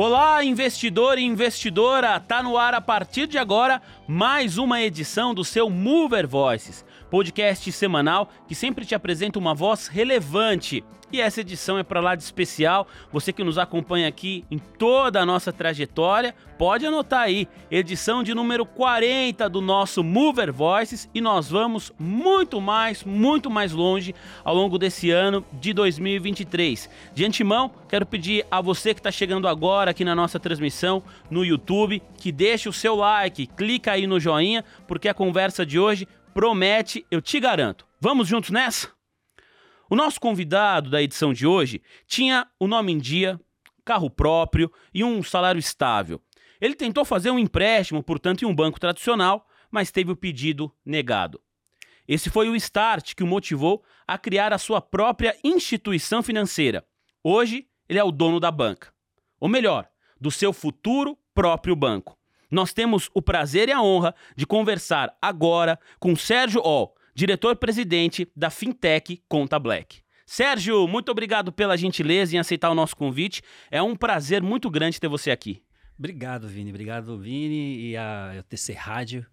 Olá, investidor e investidora! Tá no ar a partir de agora mais uma edição do seu Mover Voices, podcast semanal que sempre te apresenta uma voz relevante e essa edição é para lá de especial. Você que nos acompanha aqui em toda a nossa trajetória, pode anotar aí, edição de número 40 do nosso Mover Voices e nós vamos muito mais, muito mais longe ao longo desse ano de 2023. De antemão, quero pedir a você que está chegando agora aqui na nossa transmissão no YouTube que deixe o seu like, clica aí no joinha, porque a conversa de hoje promete, eu te garanto. Vamos juntos nessa? O nosso convidado da edição de hoje tinha o nome em dia, carro próprio e um salário estável. Ele tentou fazer um empréstimo, portanto, em um banco tradicional, mas teve o pedido negado. Esse foi o start que o motivou a criar a sua própria instituição financeira. Hoje, ele é o dono da banca. Ou melhor, do seu futuro próprio banco. Nós temos o prazer e a honra de conversar agora com Sérgio Ol, diretor-presidente da Fintech Conta Black. Sérgio, muito obrigado pela gentileza em aceitar o nosso convite. É um prazer muito grande ter você aqui. Obrigado, Vini. Obrigado, Vini e a TC Rádio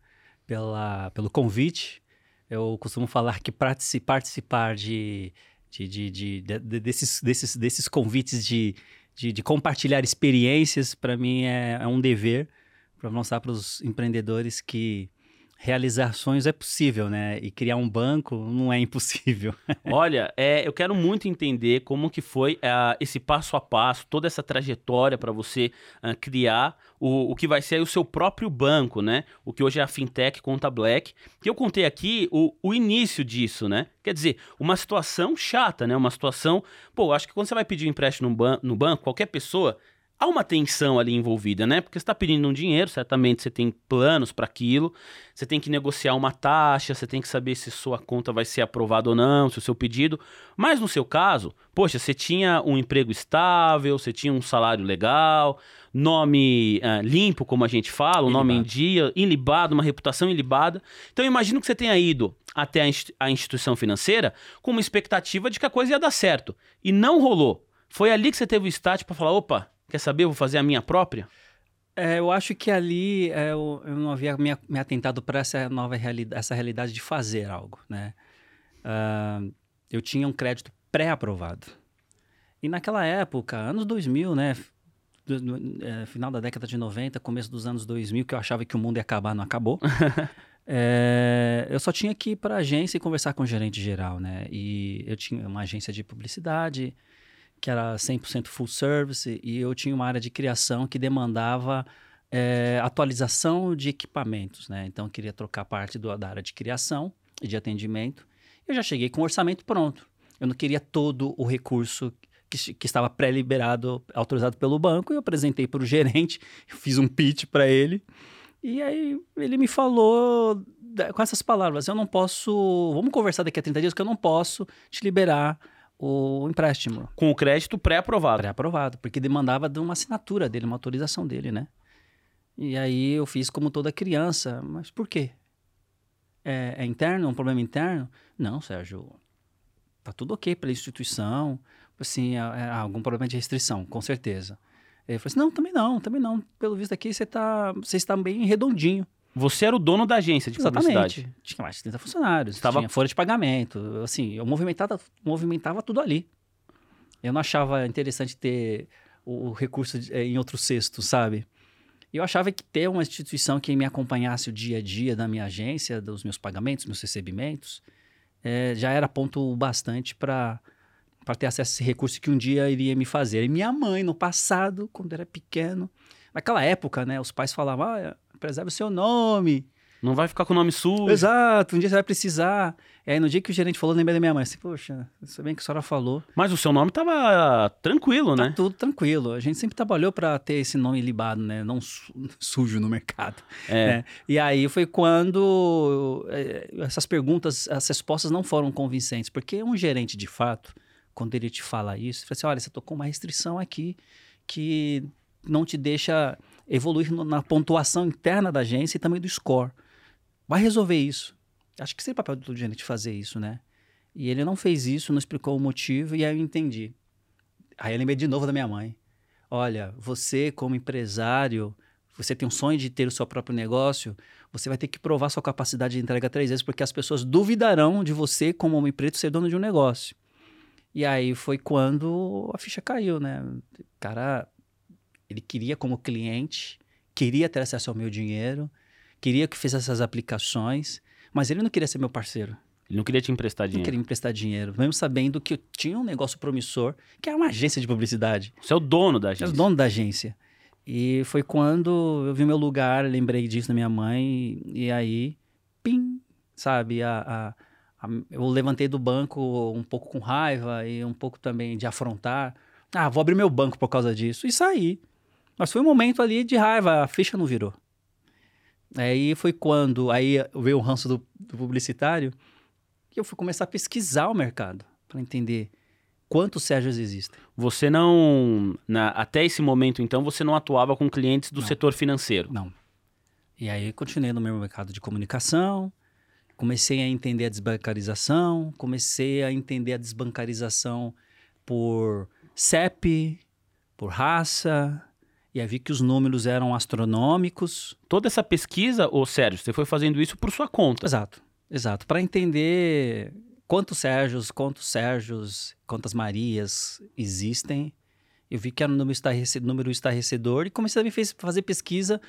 pela, pelo convite. Eu costumo falar que participar de, de, de, de, de desses, desses, desses convites de, de, de compartilhar experiências, para mim, é, é um dever para mostrar para os empreendedores que realizar sonhos é possível, né? E criar um banco não é impossível. Olha, é, eu quero muito entender como que foi uh, esse passo a passo, toda essa trajetória para você criar o, o que vai ser o seu próprio banco, né? O que hoje é a Fintech Conta Black. Que eu contei aqui o, o início disso, né? Quer dizer, uma situação chata, né? Uma situação... Pô, acho que quando você vai pedir um empréstimo no, ban no banco, qualquer pessoa há uma tensão ali envolvida, né? Porque você está pedindo um dinheiro, certamente você tem planos para aquilo, você tem que negociar uma taxa, você tem que saber se sua conta vai ser aprovada ou não, se o seu pedido. Mas no seu caso, poxa, você tinha um emprego estável, você tinha um salário legal, nome uh, limpo, como a gente fala, um nome em dia, ilibado, uma reputação ilibada. Então eu imagino que você tenha ido até a instituição financeira com uma expectativa de que a coisa ia dar certo. E não rolou. Foi ali que você teve o start para falar, opa, Quer saber? Eu vou fazer a minha própria? É, eu acho que ali é, eu, eu, não havia me, me atentado para essa nova realidade, essa realidade de fazer algo, né? Uh, eu tinha um crédito pré-aprovado. E naquela época, anos 2000, né? Do, do, é, final da década de 90, começo dos anos 2000, que eu achava que o mundo ia acabar, não acabou. é, eu só tinha que ir para a agência e conversar com o gerente geral, né? E eu tinha uma agência de publicidade, que era 100% full service, e eu tinha uma área de criação que demandava é, atualização de equipamentos, né? Então, eu queria trocar parte do, da área de criação e de atendimento. Eu já cheguei com o orçamento pronto. Eu não queria todo o recurso que, que estava pré-liberado, autorizado pelo banco, e eu apresentei para o gerente, fiz um pitch para ele, e aí ele me falou com essas palavras: eu não posso. Vamos conversar daqui a 30 dias, que eu não posso te liberar o empréstimo. Com o crédito pré-aprovado. Pré-aprovado, porque demandava de uma assinatura dele, uma autorização dele, né? E aí eu fiz como toda criança, mas por quê? É, é interno, um problema interno? Não, Sérgio, tá tudo ok pela instituição, assim, é, é algum problema de restrição, com certeza. Ele falou assim, não, também não, também não, pelo visto aqui você tá, você está bem redondinho. Você era o dono da agência de Exatamente. publicidade. Tinha mais de 30 funcionários, Tava... tinha folha de pagamento. Assim, eu movimentava, movimentava tudo ali. Eu não achava interessante ter o, recurso de, em outro cesto, sabe? Eu achava que ter uma instituição que me acompanhasse o dia a dia da minha agência, dos meus pagamentos, meus recebimentos, é, já era ponto bastante para para ter acesso a esse recurso que um dia iria me fazer. E minha mãe, no passado, quando era pequeno, naquela época, né, os pais falavam, ah, preserve o seu nome. Não vai ficar com o nome sujo. Exato, um dia você vai precisar. E aí, no dia que o gerente falou, lembrei da minha mãe. Assim, poxa, isso bem que a senhora falou. Mas o seu nome tava tranquilo, tá né? tudo tranquilo. A gente sempre trabalhou para ter esse nome libado, né? Não su sujo no mercado. É. Né? E aí foi quando é, essas perguntas, as respostas não foram convincentes. Porque um gerente, de fato, quando ele te fala isso, ele fala assim, olha, você tocou uma restrição aqui que não te deixa evoluir na pontuação interna da agência e também do score. Vai resolver isso. Acho que seria papel do gerente fazer isso, né? E ele não fez isso, não explicou o motivo, e aí eu entendi. Aí eu lembrei de novo da minha mãe. olha, você como empresário, você tem um sonho de ter o seu próprio negócio, você vai ter que provar sua capacidade de entrega três vezes, porque as pessoas duvidarão de você como homem preto ser dono de um negócio. E aí foi quando a ficha caiu, né? Cara, ele queria como cliente, queria ter acesso ao meu dinheiro, queria que fizesse essas aplicações, mas ele não queria ser meu parceiro. Ele não queria te emprestar Não dinheiro. queria me emprestar dinheiro, mesmo sabendo que eu tinha um negócio promissor, que era uma agência de publicidade. Você é o dono da Eu agência. era o dono da agência. E foi quando eu vi meu lugar, lembrei disso da minha mãe, e aí, pim, sabe? A, a- a- eu levantei do banco um pouco com raiva e um pouco também de afrontar. Ah, vou abrir meu banco por causa disso. E saí. Mas foi um momento ali de raiva, a ficha não virou. Aí foi quando, aí veio o ranço do, do publicitário, que eu fui começar a pesquisar o mercado, para entender quantos Sérgios existem. Você não. na- até esse momento, então, você não atuava com clientes do Não. setor financeiro. Não. E aí continuei no meu mercado de comunicação, comecei a entender a desbancarização, comecei a entender a desbancarização por CEP, por raça, e aí vi que os números eram astronômicos. Toda essa pesquisa, ô Sérgio, você foi fazendo isso por sua conta. Exato, exato. Para entender quantos Sérgios, quantos Sérgios, quantas Marias existem, eu vi que era um número estarrece- número estarrecedor e comecei a fazer pesquisa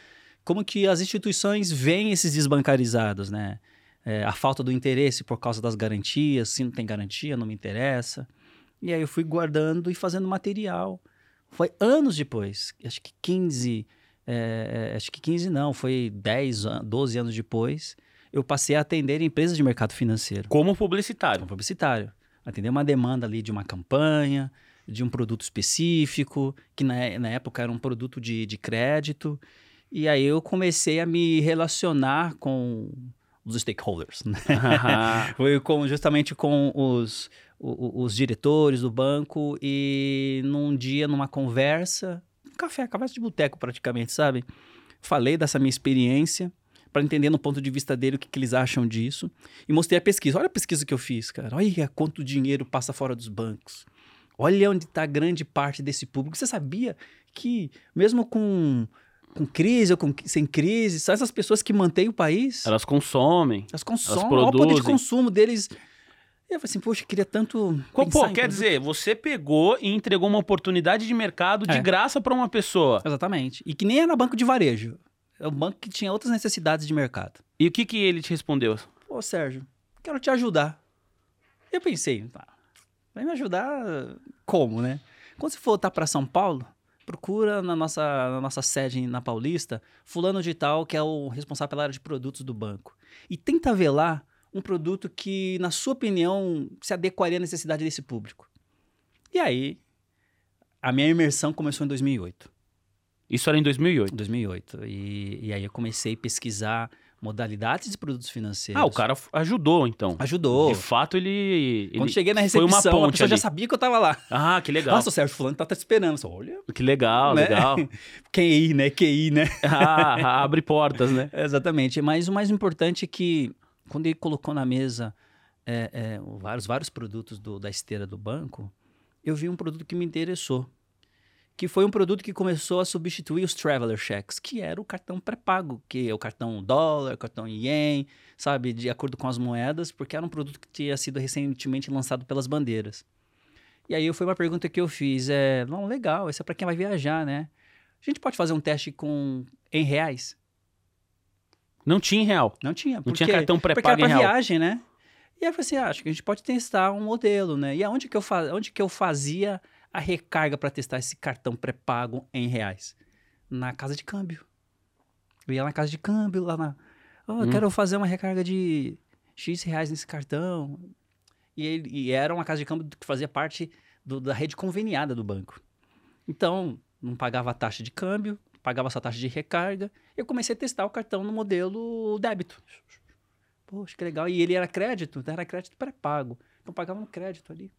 como que as instituições veem esses desbancarizados, né? É, a falta do interesse por causa das garantias, se não tem garantia, não me interessa. E aí eu fui guardando e fazendo material. Foi anos depois, acho que 15, é, é, acho que 15 não, foi 10, an- 12 anos depois, eu passei a atender empresas de mercado financeiro, Como publicitário. como publicitário. Atender uma demanda ali de uma campanha, de um produto específico, que na, na época era um produto de, de crédito. E aí eu comecei a me relacionar com os stakeholders, né? Foi com, justamente com os, o- os diretores do banco e num dia, numa conversa, um café, conversa de boteco praticamente, sabe? Falei dessa minha experiência para entender no ponto de vista dele o que, que eles acham disso e mostrei a pesquisa. Olha a pesquisa que eu fiz, cara. Olha quanto dinheiro passa fora dos bancos. Olha onde está grande parte desse público. Você sabia que mesmo com, com crise ou com, sem crise, são essas pessoas que mantêm o país? Elas consomem. Elas consomem, olha o poder de produzem. consumo deles. E eu falei assim, poxa, eu queria tanto. Pô, quer produto. dizer, você pegou e entregou uma oportunidade de mercado de É. graça para uma pessoa. Exatamente. E que nem era banco de varejo. É um banco que tinha outras necessidades de mercado. E o que, que ele te respondeu? Ô, Sérgio, quero te ajudar. Eu pensei, tá, vai me ajudar como, né? Quando você for voltar para São Paulo, procura na nossa, na nossa sede na Paulista, fulano de tal, que é o responsável pela área de produtos do banco. E tenta ver lá um produto que, na sua opinião, se adequaria à necessidade desse público. E aí, a minha imersão começou em 2008. Isso era em 2008. 2008. E, e aí eu comecei a pesquisar modalidades de produtos financeiros. Ah, o cara ajudou, então. Ajudou. De fato, ele. Quando ele cheguei na foi recepção, uma a ponte pessoa já sabia que eu tava lá. Ah, que legal. Nossa, o Sérgio Fulano tá, tá te esperando. Só, olha, Que legal, né? legal. QI, né? QI, né? Ah, abre portas, né? Exatamente. Mas o mais importante é que, quando ele colocou na mesa é, é, vários, vários produtos do- da esteira do banco, eu vi um produto que me interessou. Que foi um produto que começou a substituir os Traveler Checks, que era o cartão pré-pago, que é o cartão dólar, cartão ien, sabe, de acordo com as moedas, porque era um produto que tinha sido recentemente lançado pelas bandeiras. E aí foi uma pergunta que eu fiz, é, não, legal, isso é para quem vai viajar, né? A gente pode fazer um teste com em reais? Não tinha em real. Não tinha. Não tinha cartão pré-pago em pra real. viagem, né? E aí eu falei assim, ah, acho que a gente pode testar um modelo, né? E aonde que eu, fa onde que eu fazia a recarga para testar esse cartão pré-pago em reais? Na casa de câmbio. Eu ia na casa de câmbio, lá na... Oh, eu Hum. quero fazer uma recarga de X reais nesse cartão. E, ele- e era uma casa de câmbio que fazia parte do- da rede conveniada do banco. Então, não pagava a taxa de câmbio, pagava só a taxa de recarga. Eu comecei a testar o cartão no modelo débito. Poxa, que legal. E ele era crédito, era crédito pré-pago. Então pagava no crédito ali.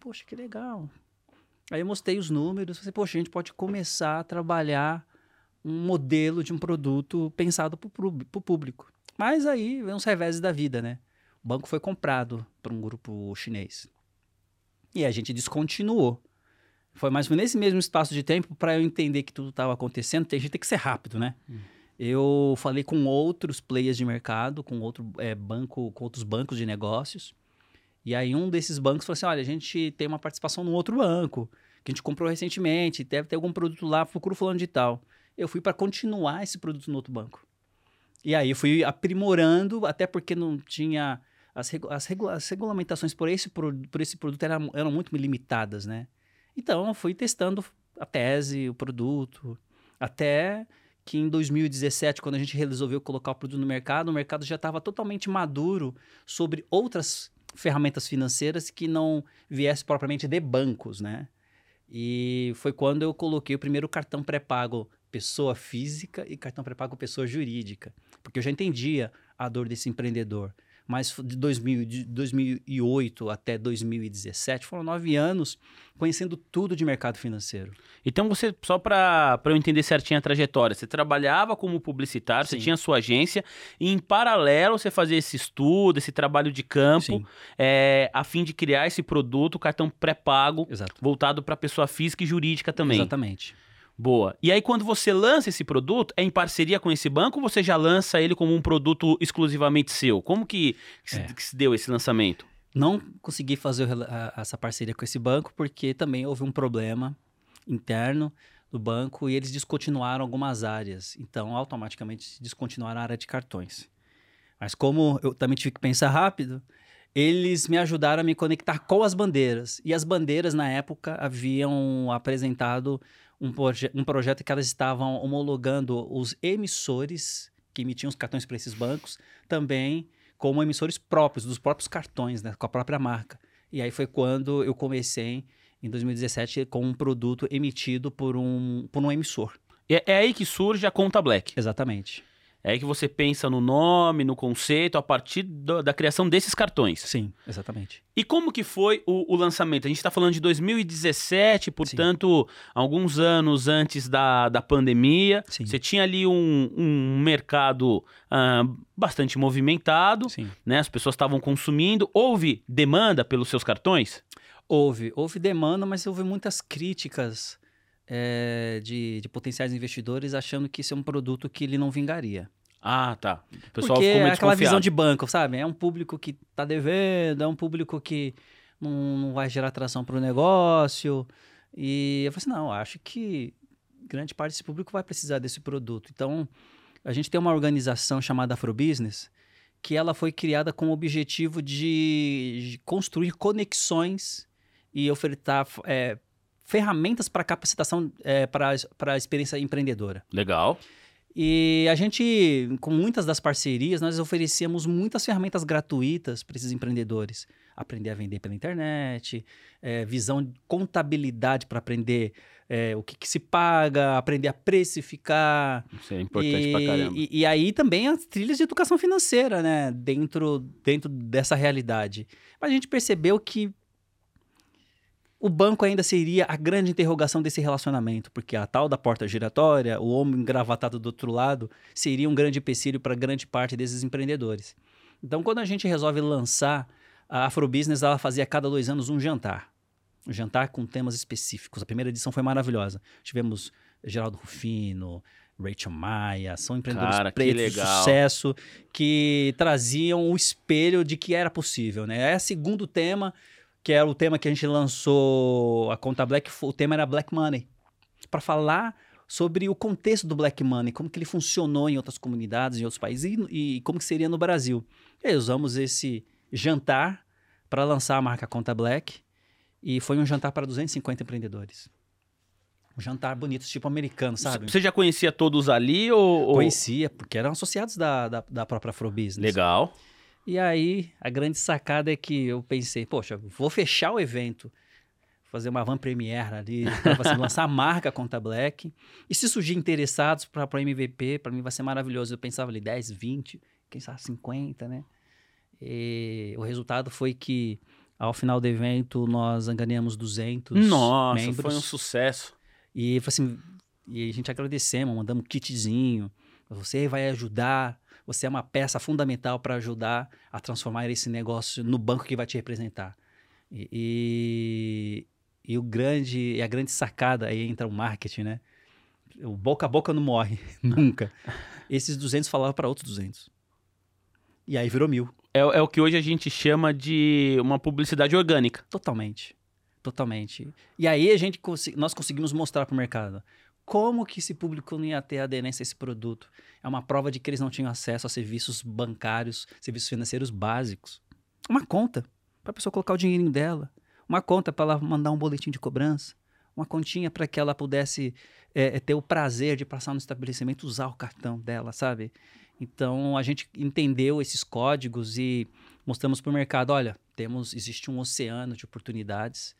Poxa, que legal. Aí eu mostrei os números, falei, poxa, a gente pode começar a trabalhar um modelo de um produto pensado para o público. Mas aí vem uns reveses da vida, né? O banco foi comprado por um grupo chinês. E a gente descontinuou. Foi mais ou menos nesse mesmo espaço de tempo para eu entender que tudo estava acontecendo. Tem gente tem que ser rápido, né? Hum. Eu falei com outros players de mercado, com outro é, banco, com outros bancos de negócios. E aí um desses bancos falou assim: olha, a gente tem uma participação num outro banco que a gente comprou recentemente, deve ter algum produto lá, procura fulano de tal. Eu fui para continuar esse produto no outro banco. E aí eu fui aprimorando, até porque não tinha. As, regu as, regu as regulamentações por esse, por, por esse produto eram, eram muito limitadas, né? Então eu fui testando a tese, o produto, até que em 2017, quando a gente resolveu colocar o produto no mercado, o mercado já estava totalmente maduro sobre outras ferramentas financeiras que não viesse propriamente de bancos, né? E foi quando eu coloquei o primeiro cartão pré-pago pessoa física e cartão pré-pago pessoa jurídica, porque eu já entendia a dor desse empreendedor. Mas de, 2000, de 2008 até 2017 foram nove anos conhecendo tudo de mercado financeiro. Então você, só para eu entender certinho a trajetória, você trabalhava como publicitário, Sim. você tinha sua agência, e em paralelo você fazia esse estudo, esse trabalho de campo, é, a fim de criar esse produto, cartão pré-pago, voltado para pessoa física e jurídica também. Exatamente. Boa. E aí, quando você lança esse produto, é em parceria com esse banco ou você já lança ele como um produto exclusivamente seu? Como que, se, é. que se deu esse lançamento? Não consegui fazer essa parceria com esse banco porque também houve um problema interno do banco e eles descontinuaram algumas áreas. Então, automaticamente descontinuaram a área de cartões. Mas como eu também tive que pensar rápido, eles me ajudaram a me conectar com as bandeiras. E as bandeiras, na época, haviam apresentado um, proje um projeto que elas estavam homologando os emissores que emitiam os cartões para esses bancos, também como emissores próprios, dos próprios cartões, né, com a própria marca. E aí foi quando eu comecei, em 2017, com um produto emitido por um, por um emissor. É, é aí que surge a conta Black. Exatamente. É aí que você pensa no nome, no conceito, a partir do, da criação desses cartões. Sim, exatamente. E como que foi o, o lançamento? A gente está falando de 2017, portanto, Sim. alguns anos antes da, da pandemia. Sim. Você tinha ali um, um mercado uh, bastante movimentado, Sim. né? As pessoas estavam consumindo. Houve demanda pelos seus cartões? Houve. Houve demanda, mas houve muitas críticas é, de, de potenciais investidores achando que isso é um produto que ele não vingaria. Ah, tá. O pessoal Porque ficou é aquela visão de banco, sabe? É um público que está devendo, é um público que não, não vai gerar atração para o negócio. E eu falei assim, não, acho que grande parte desse público vai precisar desse produto. Então, a gente tem uma organização chamada Afrobusiness, que ela foi criada com o objetivo de construir conexões e ofertar é, ferramentas para capacitação é, para a experiência empreendedora. Legal. E a gente, com muitas das parcerias, nós oferecíamos muitas ferramentas gratuitas para esses empreendedores. Aprender a vender pela internet, é, visão de contabilidade para aprender é, o que, que, se paga, aprender a precificar. Isso é importante para caramba. E, e, aí também as trilhas de educação financeira, né? Dentro, dentro dessa realidade. Mas a gente percebeu que o banco ainda seria a grande interrogação desse relacionamento, porque a tal da porta giratória, o homem engravatado do outro lado, seria um grande empecilho para grande parte desses empreendedores. Então, quando a gente resolve lançar a Afrobusiness, ela fazia a cada dois anos um jantar. Um jantar com temas específicos. A primeira edição foi maravilhosa. Tivemos Geraldo Rufino, Rachel Maia, são empreendedores Cara, pretos de sucesso que traziam o espelho de que era possível. Né? É o segundo tema que era o tema que a gente lançou, a conta Black, o tema era Black Money, para falar sobre o contexto do Black Money, como que ele funcionou em outras comunidades, em outros países e, e como que seria no Brasil. E aí usamos esse jantar para lançar a marca Conta Black e foi um jantar para 250 empreendedores. Um jantar bonito, tipo americano, sabe? Você já conhecia todos ali ou... Conhecia, porque eram associados da, da, da própria Afrobusiness. Legal. E aí, a grande sacada é que eu pensei, poxa, vou fechar o evento, fazer uma van premiere ali, assim, lançar a marca Conta Black. E se surgir interessados para o MVP, para mim vai ser maravilhoso. Eu pensava ali 10, 20, quem sabe 50, né? E o resultado foi que ao final do evento nós ganhamos 200 Nossa, membros. foi um sucesso. E assim, e a gente agradecemos, mandamos um kitzinho. Você vai ajudar você é uma peça fundamental para ajudar a transformar esse negócio no banco que vai te representar. E, e, E o grande, e a grande sacada aí entra o marketing, né? O boca a boca não morre, nunca. Esses 200 falavam para outros 200. E aí virou mil. É, é o que hoje a gente chama de uma publicidade orgânica. Totalmente. Totalmente. E aí a gente nós conseguimos mostrar para o mercado como que esse público não ia ter aderência a esse produto. É uma prova de que eles não tinham acesso a serviços bancários, serviços financeiros básicos. Uma conta para a pessoa colocar o dinheirinho dela. Uma conta para ela mandar um boletim de cobrança. Uma continha para que ela pudesse é, ter o prazer de passar no estabelecimento usar o cartão dela, sabe? Então a gente entendeu esses códigos e mostramos para o mercado, olha, temos existe um oceano de oportunidades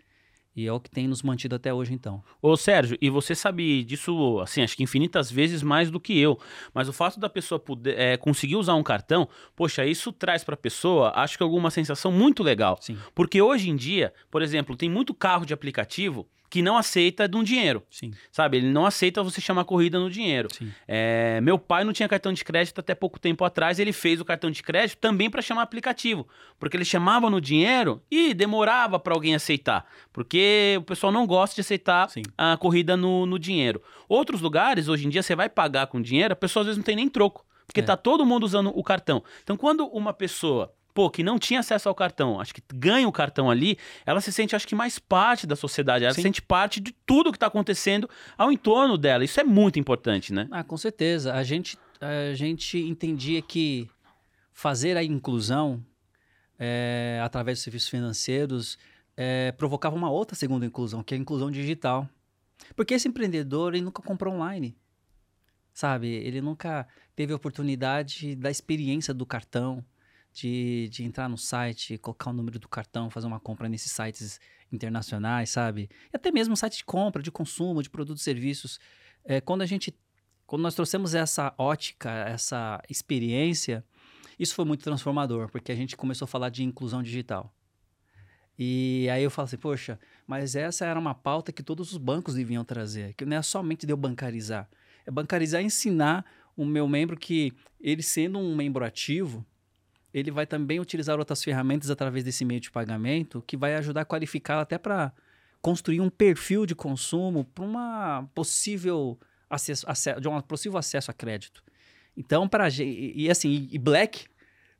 e é o que tem nos mantido até hoje, então. Ô, Sérgio, e você sabe disso, assim, acho que infinitas vezes mais do que eu. Mas o fato da pessoa poder, é, conseguir usar um cartão, poxa, isso traz para a pessoa, acho que alguma sensação muito legal. Sim. Porque hoje em dia, por exemplo, tem muito carro de aplicativo que não aceita de um dinheiro. Sim. Sabe? Ele não aceita você chamar corrida no dinheiro. É, meu pai não tinha cartão de crédito até pouco tempo atrás. Ele fez o cartão de crédito também para chamar aplicativo. Porque ele chamava no dinheiro e demorava para alguém aceitar. Porque o pessoal não gosta de aceitar Sim. a corrida no, no dinheiro. Outros lugares, hoje em dia, você vai pagar com dinheiro, a pessoa às vezes não tem nem troco. Porque é. tá todo mundo usando o cartão. Então, quando uma pessoa pô, que não tinha acesso ao cartão, acho que ganha o cartão ali, ela se sente, acho que, mais parte da sociedade, ela Sim. se sente parte de tudo que está acontecendo ao entorno dela. Isso é muito importante, né? Ah, com certeza. A gente, a gente entendia que fazer a inclusão é, através dos serviços financeiros é, provocava uma outra segunda inclusão, que é a inclusão digital. Porque esse empreendedor ele nunca comprou online, sabe? Ele nunca teve a oportunidade da experiência do cartão, de, de entrar no site, colocar o número do cartão, fazer uma compra nesses sites internacionais, sabe? E até mesmo site de compra, de consumo, de produtos e serviços. É, quando a gente, quando nós trouxemos essa ótica, essa experiência, isso foi muito transformador, porque a gente começou a falar de inclusão digital. E aí eu falo assim, poxa, mas essa era uma pauta que todos os bancos deviam trazer, que não é somente de eu bancarizar. É bancarizar e ensinar o meu membro que ele sendo um membro ativo, ele vai também utilizar outras ferramentas através desse meio de pagamento que vai ajudar a qualificar até para construir um perfil de consumo para uma possível acesso, acesso, de um possível acesso a crédito. Então, para e, e assim, e Black,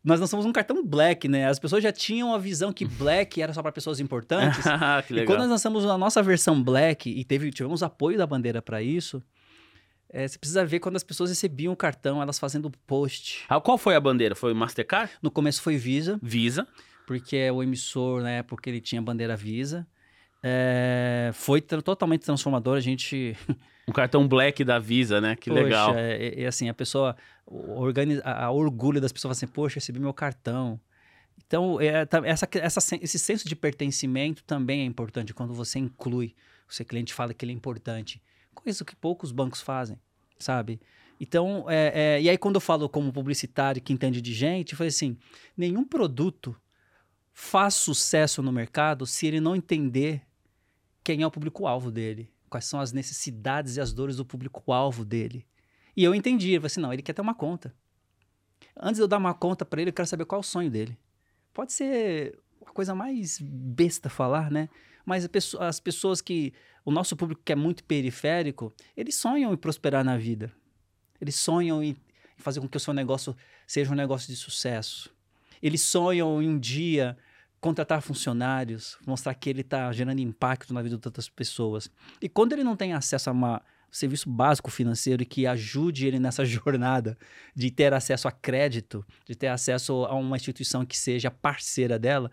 nós lançamos um cartão Black, né? As pessoas já tinham a visão que Black era só para pessoas importantes. que legal. E quando nós lançamos a nossa versão Black e teve, tivemos apoio da bandeira para isso, é, você precisa ver quando as pessoas recebiam o cartão, elas fazendo post. Ah, qual foi a bandeira? Foi Mastercard? No começo foi Visa. Visa. Porque é o emissor, na época, ele tinha bandeira Visa. É, foi tra totalmente transformador. A gente. Um cartão black da Visa, né? Que poxa, legal. É, é, assim, a pessoa. Organiza, a, a orgulho das pessoas assim, poxa, recebi meu cartão. Então, é, essa, essa, esse senso de pertencimento também é importante quando você inclui. O seu cliente fala que ele é importante. Coisa que poucos bancos fazem sabe? Então, é, é, e aí quando eu falo como publicitário que entende de gente, eu falei assim, nenhum produto faz sucesso no mercado se ele não entender quem é o público-alvo dele, quais são as necessidades e as dores do público-alvo dele. E eu entendi, eu falei assim, não, ele quer ter uma conta. Antes de eu dar uma conta para ele, eu quero saber qual é o sonho dele. Pode ser a coisa mais besta falar, né? Mas as pessoas que o nosso público que é muito periférico, eles sonham em prosperar na vida. Eles sonham em fazer com que o seu negócio seja um negócio de sucesso. Eles sonham em um dia contratar funcionários, mostrar que ele está gerando impacto na vida de outras pessoas. E quando ele não tem acesso a uma, um serviço básico financeiro que ajude ele nessa jornada de ter acesso a crédito, de ter acesso a uma instituição que seja parceira dela,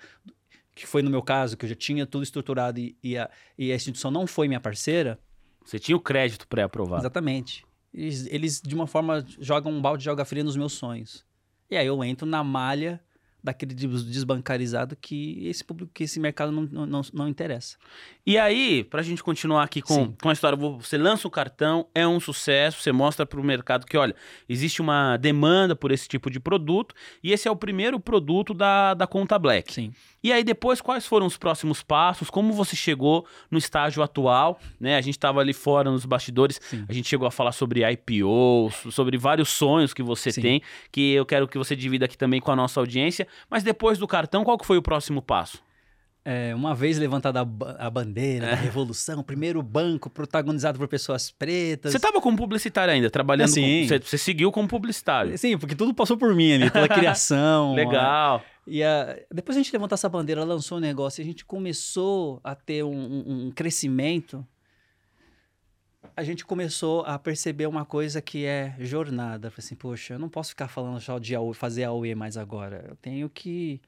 que foi no meu caso, que eu já tinha tudo estruturado e, e, a, e a instituição não foi minha parceira. Você tinha o crédito pré-aprovado. Exatamente. Eles, eles, de uma forma, jogam um balde de água fria nos meus sonhos. E aí eu entro na malha daquele desbancarizado que esse público, que esse mercado não, não, não interessa. E aí, para a gente continuar aqui com, com a história, você lança o cartão, é um sucesso, você mostra para o mercado que, olha, existe uma demanda por esse tipo de produto e esse é o primeiro produto da, da conta Black. Sim. E aí depois, quais foram os próximos passos? Como você chegou no estágio atual? Né? A gente estava ali fora nos bastidores, Sim. a gente chegou a falar sobre IPO, sobre vários sonhos que você Sim. tem, que eu quero que você divida aqui também com a nossa audiência. Mas depois do cartão, qual que foi o próximo passo? é, uma vez levantada a, ba- a bandeira da revolução, o primeiro banco protagonizado por pessoas pretas. Você tava como publicitário ainda, trabalhando Sim. com... Você, seguiu como publicitário. Sim, porque tudo passou por mim ali, pela criação. Legal. E a- depois a gente levantou essa bandeira, lançou o negócio, e a gente começou a ter um, um- um crescimento. A gente começou a perceber uma coisa que é jornada. Falei assim, poxa, eu não posso ficar falando só de AUE, fazer AUE mais agora. Eu tenho que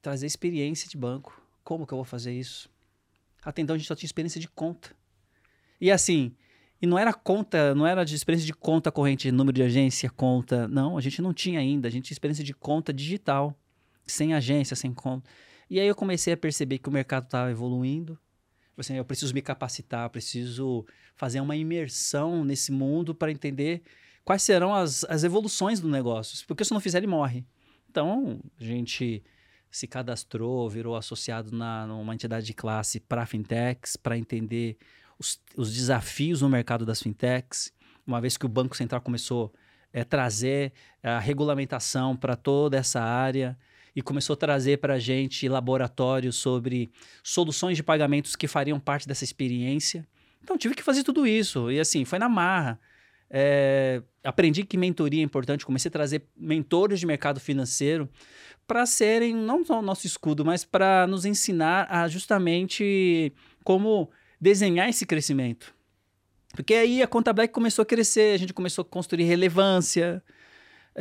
trazer experiência de banco. Como que eu vou fazer isso? Até então a gente só tinha experiência de conta. E assim, e não era conta, não era de experiência de conta corrente, número de agência, conta. Não, a gente não tinha ainda. A gente tinha experiência de conta digital, sem agência, sem conta. E aí eu comecei a perceber que o mercado estava evoluindo. Assim, eu preciso me capacitar, preciso fazer uma imersão nesse mundo para entender quais serão as, as evoluções do negócio. Porque se não fizer, ele morre. Então, a gente se cadastrou, virou associado na, numa entidade de classe para fintechs, para entender os, os desafios no mercado das fintechs, uma vez que o Banco Central começou a trazer a regulamentação para toda essa área e começou a trazer para a gente laboratórios sobre soluções de pagamentos que fariam parte dessa experiência. Então, tive que fazer tudo isso. E assim, foi na marra. É, aprendi que mentoria é importante, comecei a trazer mentores de mercado financeiro para serem não só o nosso escudo, mas para nos ensinar a justamente como desenhar esse crescimento. Porque aí a Conta Black começou a crescer, a gente começou a construir relevância,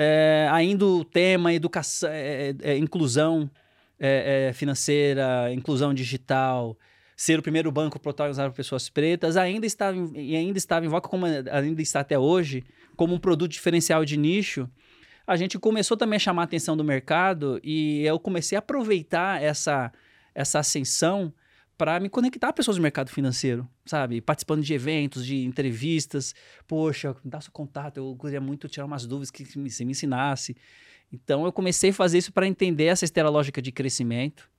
é, ainda o tema educação, é, é, inclusão é, financeira, inclusão digital, ser o primeiro banco protagonizado por pessoas pretas, ainda estava em, e ainda estava em como ainda está até hoje, como um produto diferencial de nicho. A gente começou também a chamar a atenção do mercado e eu comecei a aproveitar essa, essa ascensão para me conectar a pessoas do mercado financeiro, sabe? Participando de eventos, de entrevistas. Poxa, me dá seu contato, eu queria muito tirar umas dúvidas que você me ensinasse. Então eu comecei a fazer isso para entender essa esteira lógica de crescimento.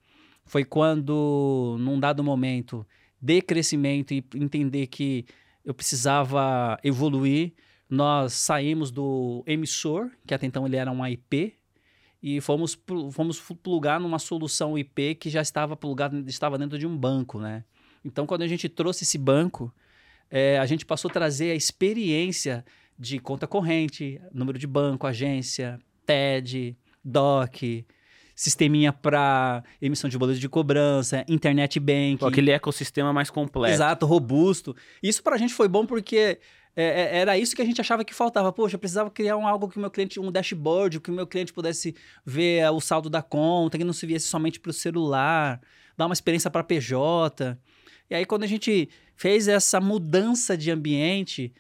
Foi quando, num dado momento de crescimento e entender que eu precisava evoluir, nós saímos do emissor, que até então ele era um IP, e fomos, fomos plugar numa solução IP que já estava plugada, estava dentro de um banco, né? Então, quando a gente trouxe esse banco, é, a gente passou a trazer a experiência de conta corrente, número de banco, agência, TED, DOC, sisteminha para emissão de boleto de cobrança, internet banking. Aquele ecossistema mais completo. Exato, robusto. Isso para a gente foi bom porque é, era isso que a gente achava que faltava. Poxa, eu precisava criar um, algo que o meu cliente, um dashboard, que o meu cliente pudesse ver o saldo da conta, que não se viesse somente para o celular, dar uma experiência para PJ. E aí, quando a gente fez essa mudança de ambiente,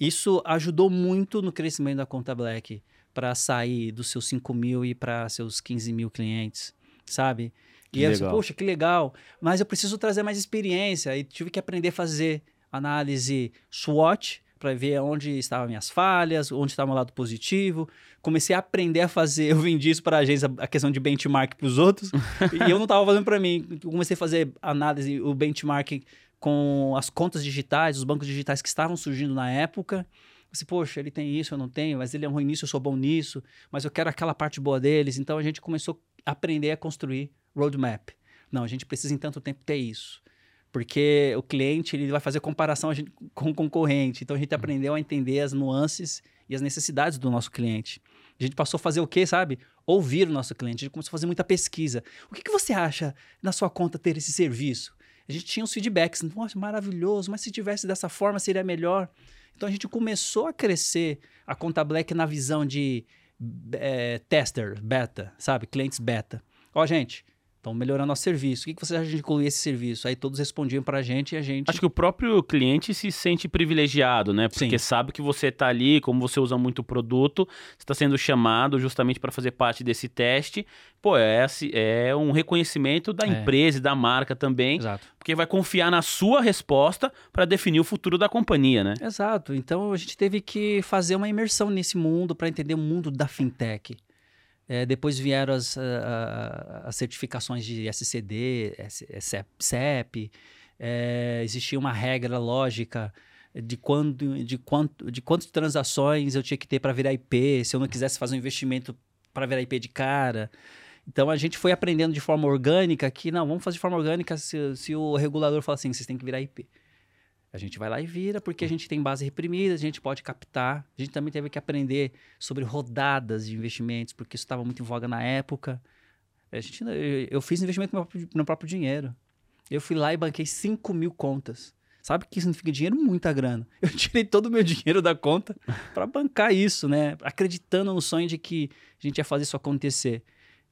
isso ajudou muito no crescimento da conta Black para sair dos seus 5 mil e para seus 15 mil clientes, sabe? Que e eu disse, poxa, que legal, mas eu preciso trazer mais experiência. E tive que aprender a fazer análise SWOT para ver onde estavam minhas falhas, onde estava o lado positivo. Comecei a aprender a fazer, eu vendi isso para a agência, a questão de benchmark para os outros, e eu não estava fazendo para mim. Comecei a fazer análise, o benchmark com as contas digitais, os bancos digitais que estavam surgindo na época. Assim, poxa, ele tem isso, eu não tenho, mas ele é ruim nisso, eu sou bom nisso, mas eu quero aquela parte boa deles. Então a gente começou a aprender a construir roadmap. Não, a gente precisa em tanto tempo ter isso porque o cliente ele vai fazer comparação com o concorrente. Então a gente aprendeu a entender as nuances e as necessidades do nosso cliente. A gente passou a fazer o quê, sabe? Ouvir o nosso cliente. A gente começou a fazer muita pesquisa. O que, que você acha na sua conta ter esse serviço? A gente tinha os feedbacks. Nossa, maravilhoso, mas se tivesse dessa forma seria melhor. Então a gente começou a crescer a conta Black na visão de é, tester, beta, sabe? Clientes beta. Ó, gente, Estão melhorando nosso serviço. O que, que você acha de incluir esse serviço? Aí todos respondiam para a gente e a gente. Acho que o próprio cliente se sente privilegiado, né? Porque Sim. sabe que você está ali, como você usa muito o produto, você está sendo chamado justamente para fazer parte desse teste. Pô, é, é um reconhecimento da é. empresa e da marca também. Exato. Porque vai confiar na sua resposta para definir o futuro da companhia, né? Exato. Então a gente teve que fazer uma imersão nesse mundo para entender o mundo da fintech. É, depois vieram as, as certificações de SCD, CEP. É, existia uma regra lógica de, quando, de, quanto, de quantas transações eu tinha que ter para virar IP, se eu não quisesse fazer um investimento para virar IP de cara. Então a gente foi aprendendo de forma orgânica que não, vamos fazer de forma orgânica se, se o regulador fala assim, vocês têm que virar IP. A gente vai lá e vira, porque a gente tem base reprimida, a gente pode captar. A gente também teve que aprender sobre rodadas de investimentos, porque isso estava muito em voga na época. A gente, eu, fiz investimento no meu, próprio, no próprio dinheiro. Eu fui lá e banquei 5 mil contas. Sabe o que significa dinheiro? Muita grana. Eu tirei todo o meu dinheiro da conta para bancar isso, né? Acreditando no sonho de que a gente ia fazer isso acontecer.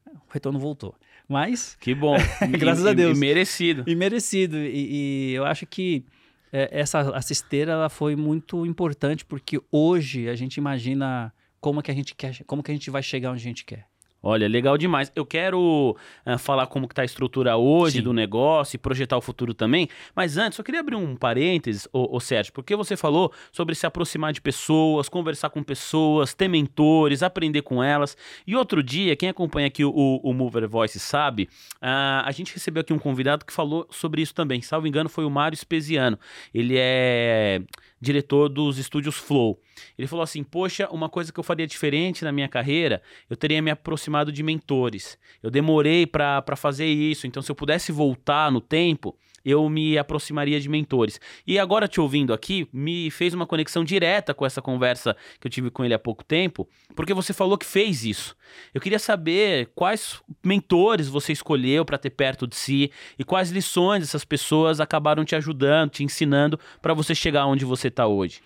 O retorno voltou. Mas. Que bom. graças a Deus. E merecido. E merecido. E, e eu acho que é, essa, essa esteira ela foi muito importante porque hoje a gente imagina como que a gente quer, como que a gente vai chegar onde a gente quer. Olha, legal demais. Eu quero uh, falar como que tá a estrutura hoje Sim. do negócio e projetar o futuro também. Mas antes, eu queria abrir um parênteses, ô, ô Sérgio, porque você falou sobre se aproximar de pessoas, conversar com pessoas, ter mentores, aprender com elas. E outro dia, quem acompanha aqui o, o Mover Voice sabe, uh, a gente recebeu aqui um convidado que falou sobre isso também. Salvo engano, foi o Mário Spesiano. Ele é diretor dos estúdios Flow. Ele falou assim: Poxa, uma coisa que eu faria diferente na minha carreira, eu teria me aproximado de mentores. Eu demorei para fazer isso, então se eu pudesse voltar no tempo, eu me aproximaria de mentores. E agora te ouvindo aqui, me fez uma conexão direta com essa conversa que eu tive com ele há pouco tempo, porque você falou que fez isso. Eu queria saber quais mentores você escolheu para ter perto de si e quais lições essas pessoas acabaram te ajudando, te ensinando para você chegar onde você está hoje.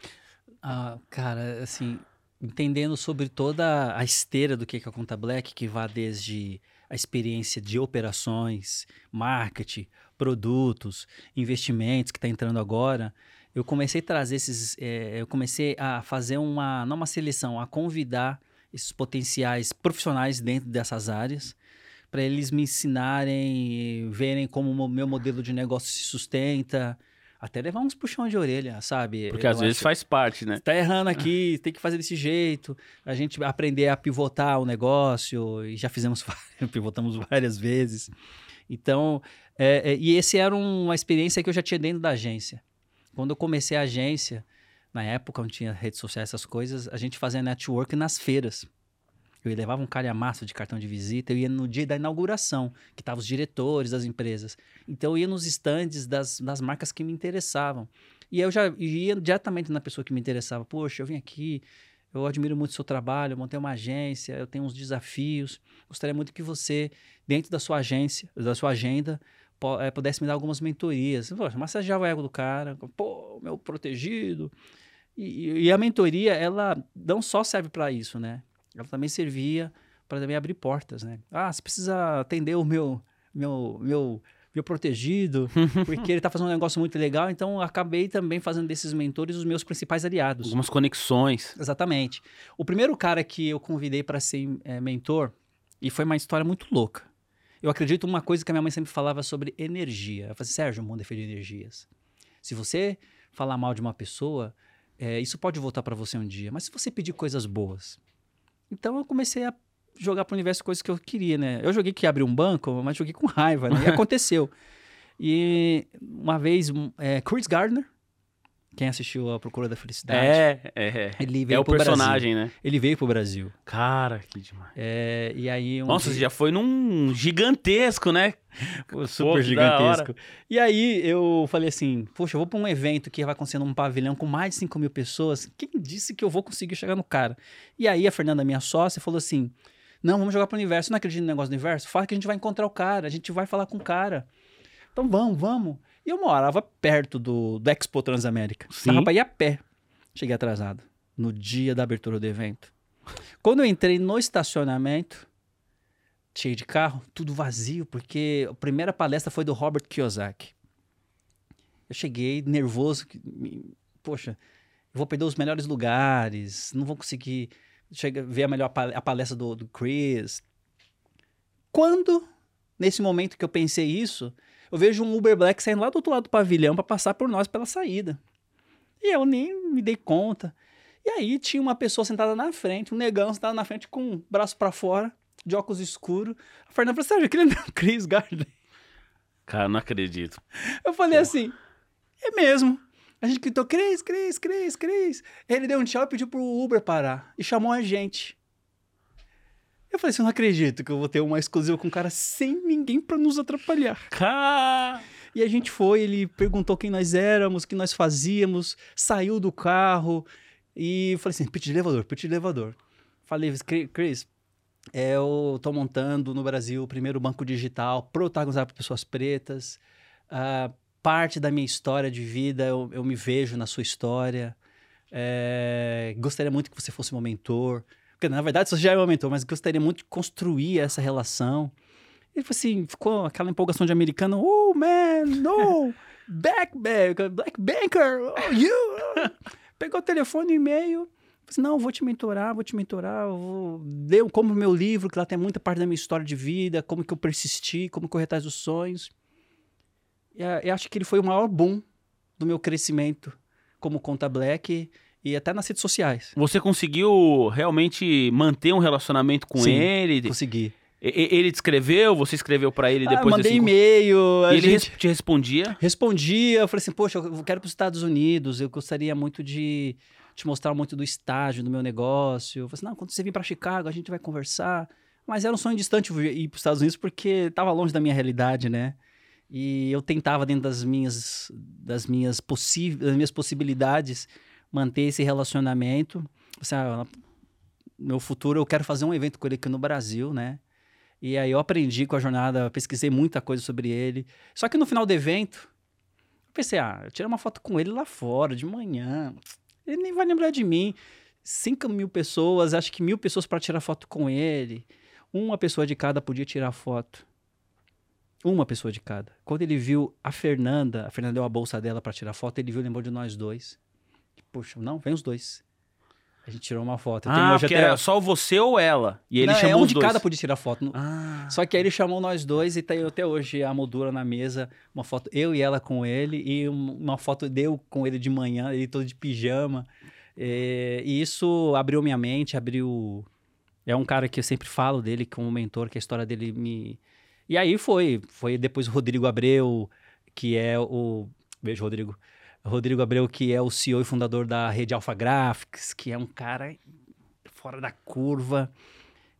Ah, cara, assim, entendendo sobre toda a esteira do que é a Conta Black, que vai desde a experiência de operações, marketing, produtos, investimentos que está entrando agora, eu comecei a trazer esses. É, eu comecei a fazer uma. não uma seleção, a convidar esses potenciais profissionais dentro dessas áreas para eles me ensinarem, verem como o meu modelo de negócio se sustenta, até levar uns puxão de orelha, sabe? Porque eu às vezes faz parte, né? Tá errando aqui, tem que fazer desse jeito. A gente aprender a pivotar o negócio, e já fizemos, pivotamos várias vezes. Então, é, é, e esse era uma experiência que eu já tinha dentro da agência. Quando eu comecei a agência, na época não tinha redes sociais, essas coisas, a gente fazia network nas feiras. Eu levava um calhamaço de cartão de visita, eu ia no dia da inauguração, que estavam os diretores das empresas. Então eu ia nos estandes das, das marcas que me interessavam. E eu já ia diretamente na pessoa que me interessava. Poxa, eu vim aqui, eu admiro muito o seu trabalho, eu montei uma agência, eu tenho uns desafios. Gostaria muito que você, dentro da sua agência, da sua agenda, pudesse me dar algumas mentorias. Poxa, massagear o ego do cara, pô, meu protegido. E, e a mentoria, ela não só serve para isso, né? ela também servia para também abrir portas, né? Ah, você precisa atender o meu meu meu meu protegido, porque ele está fazendo um negócio muito legal, então acabei também fazendo desses mentores os meus principais aliados. Algumas conexões. Exatamente. O primeiro cara que eu convidei para ser é, mentor, e foi uma história muito louca. Eu acredito uma coisa que a minha mãe sempre falava sobre energia. Ela falou assim, Sérgio, o mundo é feito de energias. Se você falar mal de uma pessoa, é, isso pode voltar para você um dia. Mas se você pedir coisas boas, então eu comecei a jogar para o universo coisas que eu queria, né? Eu joguei que abrir um banco, mas joguei com raiva, né? E aconteceu. E uma vez, é, Chris Gardner, quem assistiu A Procura da Felicidade. É, é, é. Ele veio é o personagem, Brasil. né? Ele veio pro Brasil. Cara, que demais. É, e aí... Um Nossa, dia... você já foi num gigantesco, né? Super Pô, gigantesco. E aí eu falei assim, poxa, eu vou pra um evento que vai acontecer num pavilhão com mais de 5 mil pessoas. Quem disse que eu vou conseguir chegar no cara? E aí a Fernanda, minha sócia, falou assim, não, vamos jogar pro universo. Não acredita no negócio do universo? Fala que a gente vai encontrar o cara, a gente vai falar com o cara. Então vamos, vamos. E eu morava perto do, do Expo Transamérica. Sim. Tava pra ir a pé. Cheguei atrasado. No dia da abertura do evento. Quando eu entrei no estacionamento, cheio de carro, tudo vazio, porque a primeira palestra foi do Robert Kiyosaki. Eu cheguei nervoso, poxa, vou perder os melhores lugares, não vou conseguir chegar, ver a melhor a palestra do, do Chris. Quando, nesse momento que eu pensei isso, eu vejo um Uber Black saindo lá do outro lado do pavilhão para passar por nós pela saída. E eu nem me dei conta. E aí tinha uma pessoa sentada na frente, um negão sentado na frente com o braço para fora, de óculos escuros. A Fernanda falou, Sérgio, aquele é o Chris Gardner. Cara, não acredito. Eu falei Porra. assim, é mesmo. A gente gritou, Cris, Cris, Cris, Cris. Ele deu um tchau e pediu pro Uber parar. E chamou a gente. Eu falei assim, eu não acredito que eu vou ter uma exclusiva com um cara sem ninguém pra nos atrapalhar. Cá. E a gente foi, ele perguntou quem nós éramos, o que nós fazíamos, saiu do carro e falei assim, pitch de elevador, pitch de elevador. Falei, "Cri- Chris, é, eu tô montando no Brasil o primeiro banco digital protagonizado por pessoas pretas. Ah, parte da minha história de vida, eu, eu me vejo na sua história. É, gostaria muito que você fosse meu mentor. Porque, na verdade, você já é meu mentor, mas gostaria muito de construir essa relação. Ele falou assim, ficou aquela empolgação de americano. Oh, man, no! Back, back, Black Banker, oh, you! Pegou o telefone e e-mail. Assim, não, vou te mentorar, vou te mentorar, vou... Deu como meu livro, que lá tem muita parte da minha história de vida, como que eu persisti, como correr atrás dos sonhos. E, eu acho que ele foi o maior boom do meu crescimento como conta black e até nas redes sociais. Você conseguiu realmente manter um relacionamento com Sim, ele? Consegui. Ele te escreveu, você escreveu pra ele Ah, depois mandei desse e-mail, E ele gente... te respondia? Respondia, eu falei assim, poxa, eu quero para os Estados Unidos, eu gostaria muito de te mostrar muito do estágio do meu negócio. Eu falei assim, não, quando você vir para Chicago, a gente vai conversar. Mas era um sonho distante ir para os Estados Unidos porque estava longe da minha realidade, né? E eu tentava dentro das minhas das minhas, possi das minhas possibilidades manter esse relacionamento. Assim, ah, meu futuro eu quero fazer um evento com ele aqui no Brasil, né? E aí eu aprendi com a jornada, pesquisei muita coisa sobre ele. Só que no final do evento, eu pensei, ah, eu tirei uma foto com ele lá fora, de manhã. Ele nem vai lembrar de mim. 5 mil pessoas, acho que mil pessoas para tirar foto com ele. Uma pessoa de cada podia tirar foto. Uma pessoa de cada. Quando ele viu a Fernanda, a Fernanda deu a bolsa dela para tirar foto, ele viu e lembrou de nós dois. Poxa, não, vem os dois. A gente tirou uma foto. Eu tenho Ah, até- era só você ou ela? E ele Não, chamou é um de dois. cada podia tirar foto. Ah, Só que aí ele chamou nós dois e tem até hoje a moldura na mesa, uma foto eu e ela com ele e um- uma foto deu com ele de manhã, ele todo de pijama. É, e isso abriu minha mente, abriu. É um cara que eu sempre falo dele como mentor, que a história dele me. E aí foi, foi depois o Rodrigo Abreu, que é o. Beijo, Rodrigo. Rodrigo Abreu, que é o CEO e fundador da rede Alpha Graphics, que é um cara fora da curva.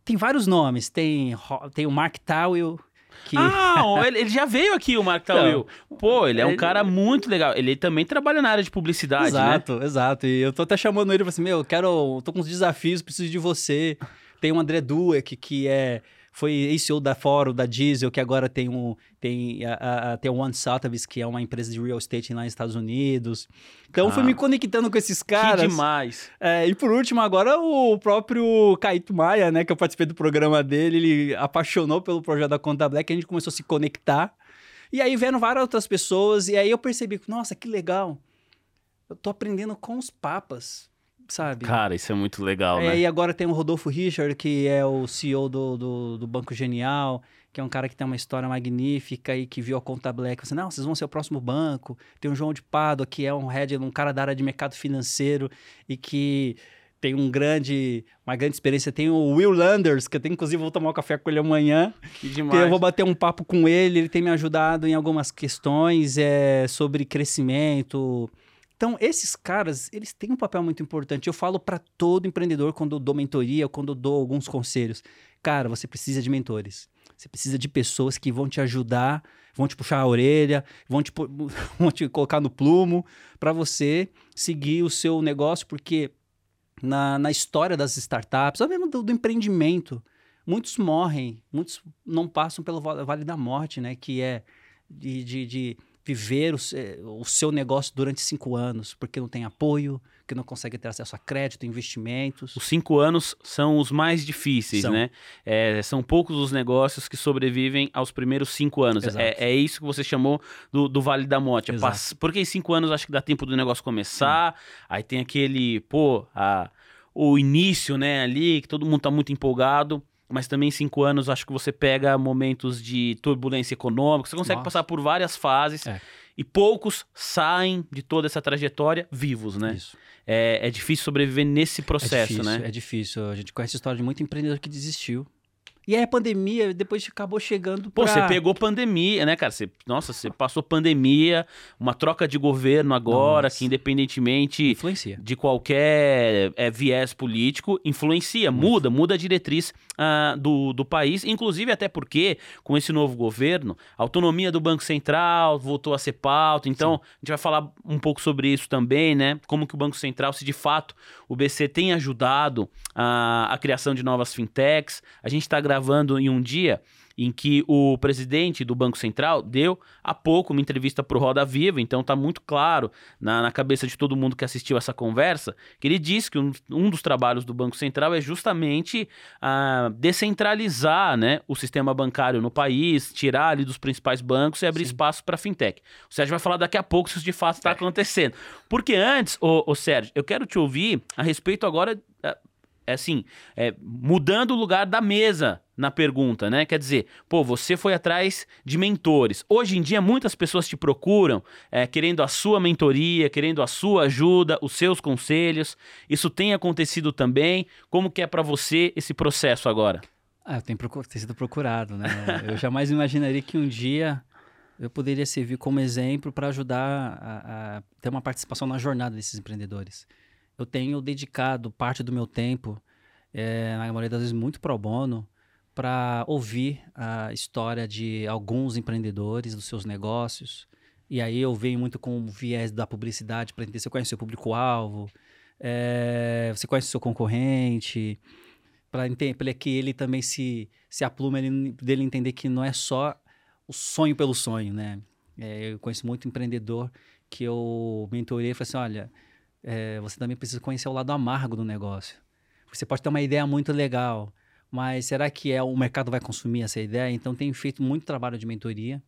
Tem vários nomes. Tem, tem o Mark Towell, que. Ah, ele, ele já veio aqui, o Mark Tawil. Pô, ele é um ele- cara muito legal. Ele também trabalha na área de publicidade, né? exato, exato. E eu tô até chamando ele e falei assim: meu, eu quero. tô com uns desafios, preciso de você. Tem o André Dueck, que é. Foi ex-CEO da Fórum, da Diesel, que agora tem um. Tem, a, a- tem o One Sotheby's, que é uma empresa de real estate lá nos Estados Unidos. Então, fui Ah. me conectando com esses Que caras. demais. É, e por último, agora o próprio Caíto Maia, né? Que eu participei do programa dele, ele apaixonou pelo projeto da Conta Black, a gente começou a se conectar. E aí vieram várias outras pessoas, e aí eu percebi, nossa, que legal. Eu tô aprendendo com os papas, sabe? Cara, isso é muito legal, É, né? E agora tem o Rodolfo Richard, que é o CEO do, do, do Banco Genial, que é um cara que tem uma história magnífica e que viu a conta Black. Você, não, vocês vão ser o próximo banco. Tem o João de Pádua, que é um head, um cara da área de mercado financeiro e que tem um grande, uma grande experiência. Tem o Will Landers, que eu tenho, inclusive, vou tomar um café com ele amanhã. Que Que demais. eu vou bater um papo com ele, ele tem me ajudado em algumas questões é, sobre crescimento. Então, esses caras, eles têm um papel muito importante. Eu falo para todo empreendedor quando eu dou mentoria, quando eu dou alguns conselhos. Cara, você precisa de mentores. Você precisa de pessoas que vão te ajudar, vão te puxar a orelha, vão te, vão te colocar no plumo para você seguir o seu negócio, porque na, na história das startups, ou mesmo do, do empreendimento, muitos morrem, muitos não passam pelo va- Vale da Morte, né? Que é de, de, de viver o, o seu negócio durante cinco anos, porque não tem apoio, que não consegue ter acesso a crédito, investimentos. Os cinco anos são os mais difíceis, São. né? É, são poucos os negócios que sobrevivem aos primeiros cinco anos. É, é isso que você chamou do, do Vale da Morte. É pass- Porque em cinco anos acho que dá tempo do negócio começar, aí tem aquele, pô, a- o início, né, ali, que todo mundo tá muito empolgado. Mas também em cinco anos acho que você pega momentos de turbulência econômica, você consegue Nossa. passar por várias fases. É. E poucos saem de toda essa trajetória vivos, né? Isso. É, é difícil sobreviver nesse processo, é difícil, né? É difícil. A gente conhece a história de muito empreendedor que desistiu. E aí a pandemia depois acabou chegando Pô, pra... você pegou pandemia, né, cara? Você, nossa, você passou pandemia, uma troca de governo agora, Nossa. que independentemente Influencia. de qualquer é, viés político, influencia, muda, muda a diretriz ah, do, do país, inclusive até porque, com esse novo governo, a autonomia do Banco Central voltou a ser pauta, então a gente vai falar um pouco sobre isso também, né? Como que o Banco Central, se de fato o BC tem ajudado a, a criação de novas fintechs, a gente está gravando em um dia em que o presidente do Banco Central deu há pouco uma entrevista para o Roda Viva, então está muito claro na, na, cabeça de todo mundo que assistiu essa conversa, que ele disse que um, um dos trabalhos do Banco Central é justamente ah, descentralizar né, o sistema bancário no país, tirar ali dos principais bancos e abrir Sim. espaço para fintech. O Sérgio vai falar daqui a pouco se isso de fato está acontecendo. Porque antes, ô, ô Sérgio, eu quero te ouvir a respeito agora é assim, é, mudando o lugar da mesa na pergunta, né? Quer dizer, pô, você foi atrás de mentores. Hoje em dia, muitas pessoas te procuram é, querendo a sua mentoria, querendo a sua ajuda, os seus conselhos. Isso tem acontecido também. Como que é para você esse processo agora? Ah, eu tenho procur ter sido procurado, né? eu jamais imaginaria que um dia eu poderia servir como exemplo para ajudar a, a ter uma participação na jornada desses empreendedores eu tenho dedicado parte do meu tempo, é, na maioria das vezes muito pro bono, para ouvir a história de alguns empreendedores, dos seus negócios. E aí eu venho muito com o viés da publicidade para entender se você conhece o seu público-alvo, é, você conhece o seu concorrente, para que ele também se, se aplume ele, dele entender que não é só o sonho pelo sonho, né? É, eu conheço muito empreendedor que eu mentorei e falei assim, olha, é, você também precisa conhecer o lado amargo do negócio. Você pode ter uma ideia muito legal, mas será que é o mercado vai consumir essa ideia? Então, tenho feito muito trabalho de mentoria.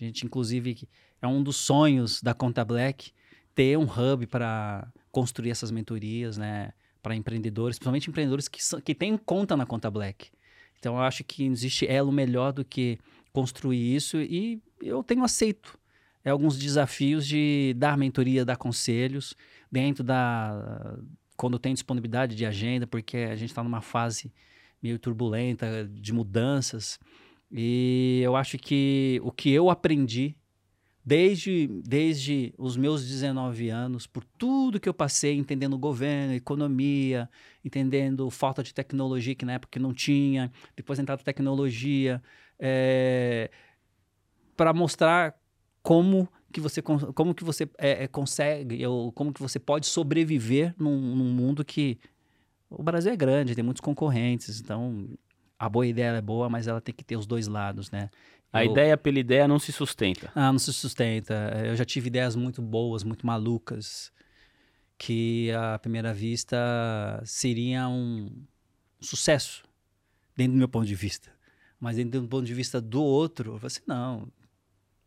A gente, inclusive, é um dos sonhos da Conta Black ter um hub para construir essas mentorias, né? Para empreendedores, principalmente empreendedores que, que têm conta na Conta Black. Então, eu acho que existe elo melhor do que construir isso e eu tenho aceito é, alguns desafios de dar mentoria, dar conselhos dentro da. quando tem disponibilidade de agenda, porque a gente está numa fase meio turbulenta de mudanças. E eu acho que o que eu aprendi desde, desde os meus 19 anos, por tudo que eu passei, entendendo governo, economia, entendendo falta de tecnologia, que na época não tinha, depois entrar tecnologia, é, para mostrar como que você, como que você é, consegue, ou como que você pode sobreviver num, num, mundo que o Brasil é grande, tem muitos concorrentes, então a boa ideia é boa, mas ela tem que ter os dois lados, né? A eu... ideia pela ideia não se sustenta. Ah, não se sustenta. Eu já tive ideias muito boas, muito malucas, que à primeira vista seria um sucesso, dentro do meu ponto de vista. Mas dentro do ponto de vista do outro, eu falei assim, não,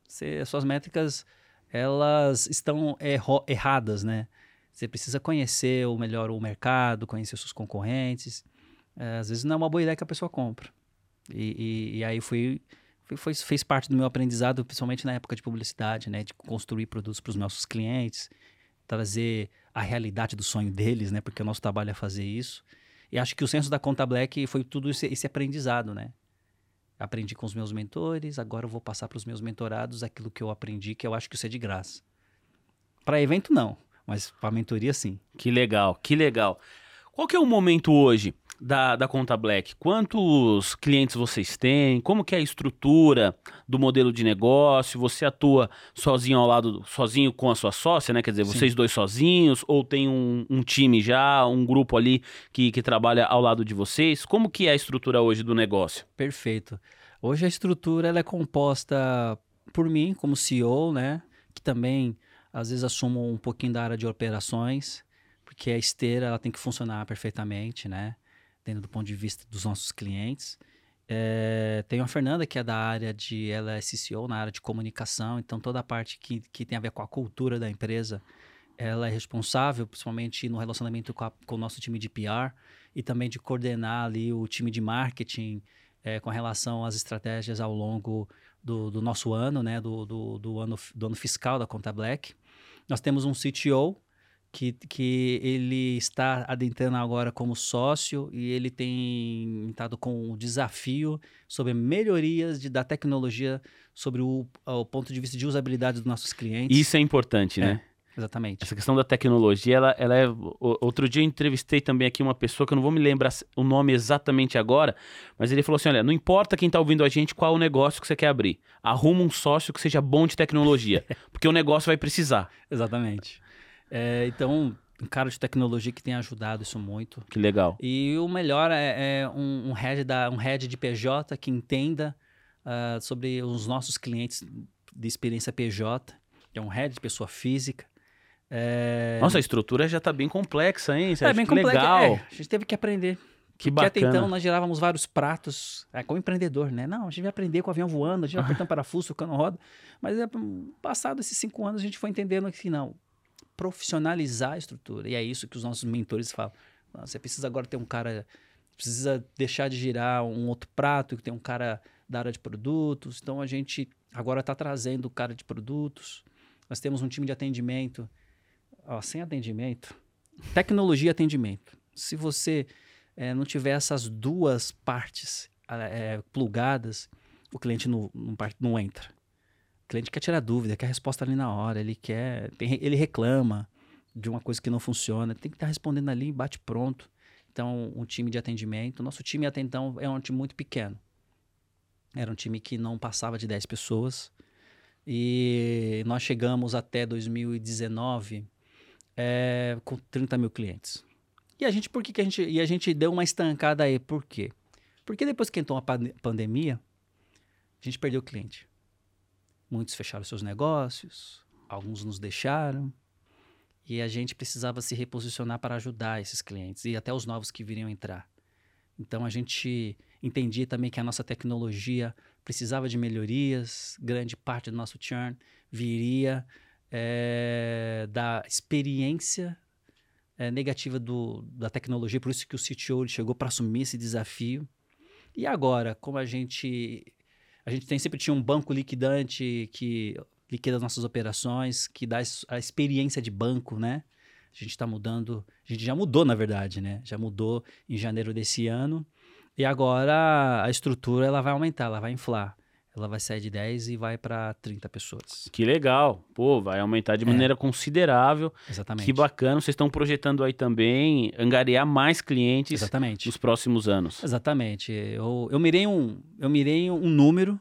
você, as suas métricas elas estão erro, erradas, né? Você precisa conhecer o melhor o mercado, conhecer os seus concorrentes. É, às vezes não é uma boa ideia que a pessoa compra. E, e, e aí fui, foi, fez parte do meu aprendizado, principalmente na época de publicidade, né? De construir produtos para os nossos clientes, trazer a realidade do sonho deles, né? Porque o nosso trabalho é fazer isso. E acho que o senso da Conta Black foi tudo esse, esse aprendizado, né? aprendi com os meus mentores, agora eu vou passar para os meus mentorados aquilo que eu aprendi, que eu acho que isso é de graça. Para evento, não, mas para mentoria, sim. Que legal, que legal. Qual que é o momento hoje da, da Conta Black? Quantos clientes vocês têm? Como que é a estrutura do modelo de negócio? Você atua sozinho ao lado, sozinho com a sua sócia, né? Quer dizer, vocês Sim. dois sozinhos? Ou tem um, um, time já, um grupo ali que, que trabalha ao lado de vocês? Como que é a estrutura hoje do negócio? Perfeito. Hoje a estrutura ela é composta por mim como CEO, né? Que também às vezes assumo um pouquinho da área de operações, porque a esteira ela tem que funcionar perfeitamente, né? dentro do ponto de vista dos nossos clientes. É, tem a Fernanda, que é da área de. Ela é CCO na área de comunicação, então toda a parte que, que tem a ver com a cultura da empresa, ela é responsável, principalmente no relacionamento com, a, com o nosso time de PR e também de coordenar ali o time de marketing é, com relação às estratégias ao longo do, do nosso ano, né, do, do, do, ano, do ano fiscal da Conta Black. Nós temos um CTO, que, que ele está adentrando agora como sócio e ele tem estado com o desafio sobre melhorias de, da tecnologia sobre o, o ponto de vista de usabilidade dos nossos clientes. Isso é importante, É. né? Exatamente. Essa questão da tecnologia, ela, ela é. Outro dia eu entrevistei também aqui uma pessoa que eu não vou me lembrar o nome exatamente agora, mas ele falou assim: olha, não importa quem tá ouvindo a gente, qual o negócio que você quer abrir. Arruma um sócio que seja bom de tecnologia, porque o negócio vai precisar. Exatamente. É, então, um cara de tecnologia que tem ajudado isso muito. Que legal. E o melhor é, é um, um, head da, um head de PJ que entenda ah, sobre os nossos clientes de experiência PJ, que é um head de pessoa física. É, Nossa, a estrutura já tá bem complexa, hein? é Sérgio? bem Que complexo. legal. É, a gente teve que aprender. Que Porque até bacana. então nós girávamos vários pratos, é, como empreendedor, né? Não, a gente vai aprender com o avião voando, a gente vai apertando parafuso, tocando roda. Mas é, passado esses cinco anos, a gente foi entendendo que não, profissionalizar a estrutura. E é isso que os nossos mentores falam. Você precisa agora ter um cara, precisa deixar de girar um outro prato, que tem um cara da área de produtos. Então a gente agora está trazendo o cara de produtos. Nós temos um time de atendimento. Ó, sem atendimento, tecnologia e atendimento. Se você eh, não tiver essas duas partes eh, plugadas, o cliente não, não, não entra. O cliente quer tirar dúvida, quer resposta ali na hora, ele quer, tem- ele reclama de uma coisa que não funciona, tem que estar respondendo ali, bate pronto. Então, um time de atendimento, nosso time até então é um time muito pequeno. Era um time que não passava de 10 pessoas. E nós chegamos até 2019 é, com 30 mil clientes. E a gente, por que, que a gente. E a gente deu uma estancada aí, por quê? Porque depois que entrou a pande- pandemia, a gente perdeu cliente. Muitos fecharam seus negócios, alguns nos deixaram. E a gente precisava se reposicionar para ajudar esses clientes e até os novos que viriam entrar. Então a gente entendia também que a nossa tecnologia precisava de melhorias, grande parte do nosso churn viria eh, da experiência eh, negativa do, da tecnologia, por isso que o CTO chegou para assumir esse desafio. E agora, como a gente a gente tem, sempre tinha um banco liquidante que liquida as nossas operações, que dá a experiência de banco, né? A gente está mudando, a gente já mudou, na verdade, né? Já mudou em janeiro desse ano. E agora a estrutura ela vai aumentar, ela vai inflar. Ela vai sair de 10 e vai para 30 pessoas. Que legal. Pô, vai aumentar de maneira considerável. Exatamente. Que bacana. Vocês estão projetando aí também angariar mais clientes Exatamente. nos próximos anos. Exatamente. Eu, eu mirei um, eu mirei um número,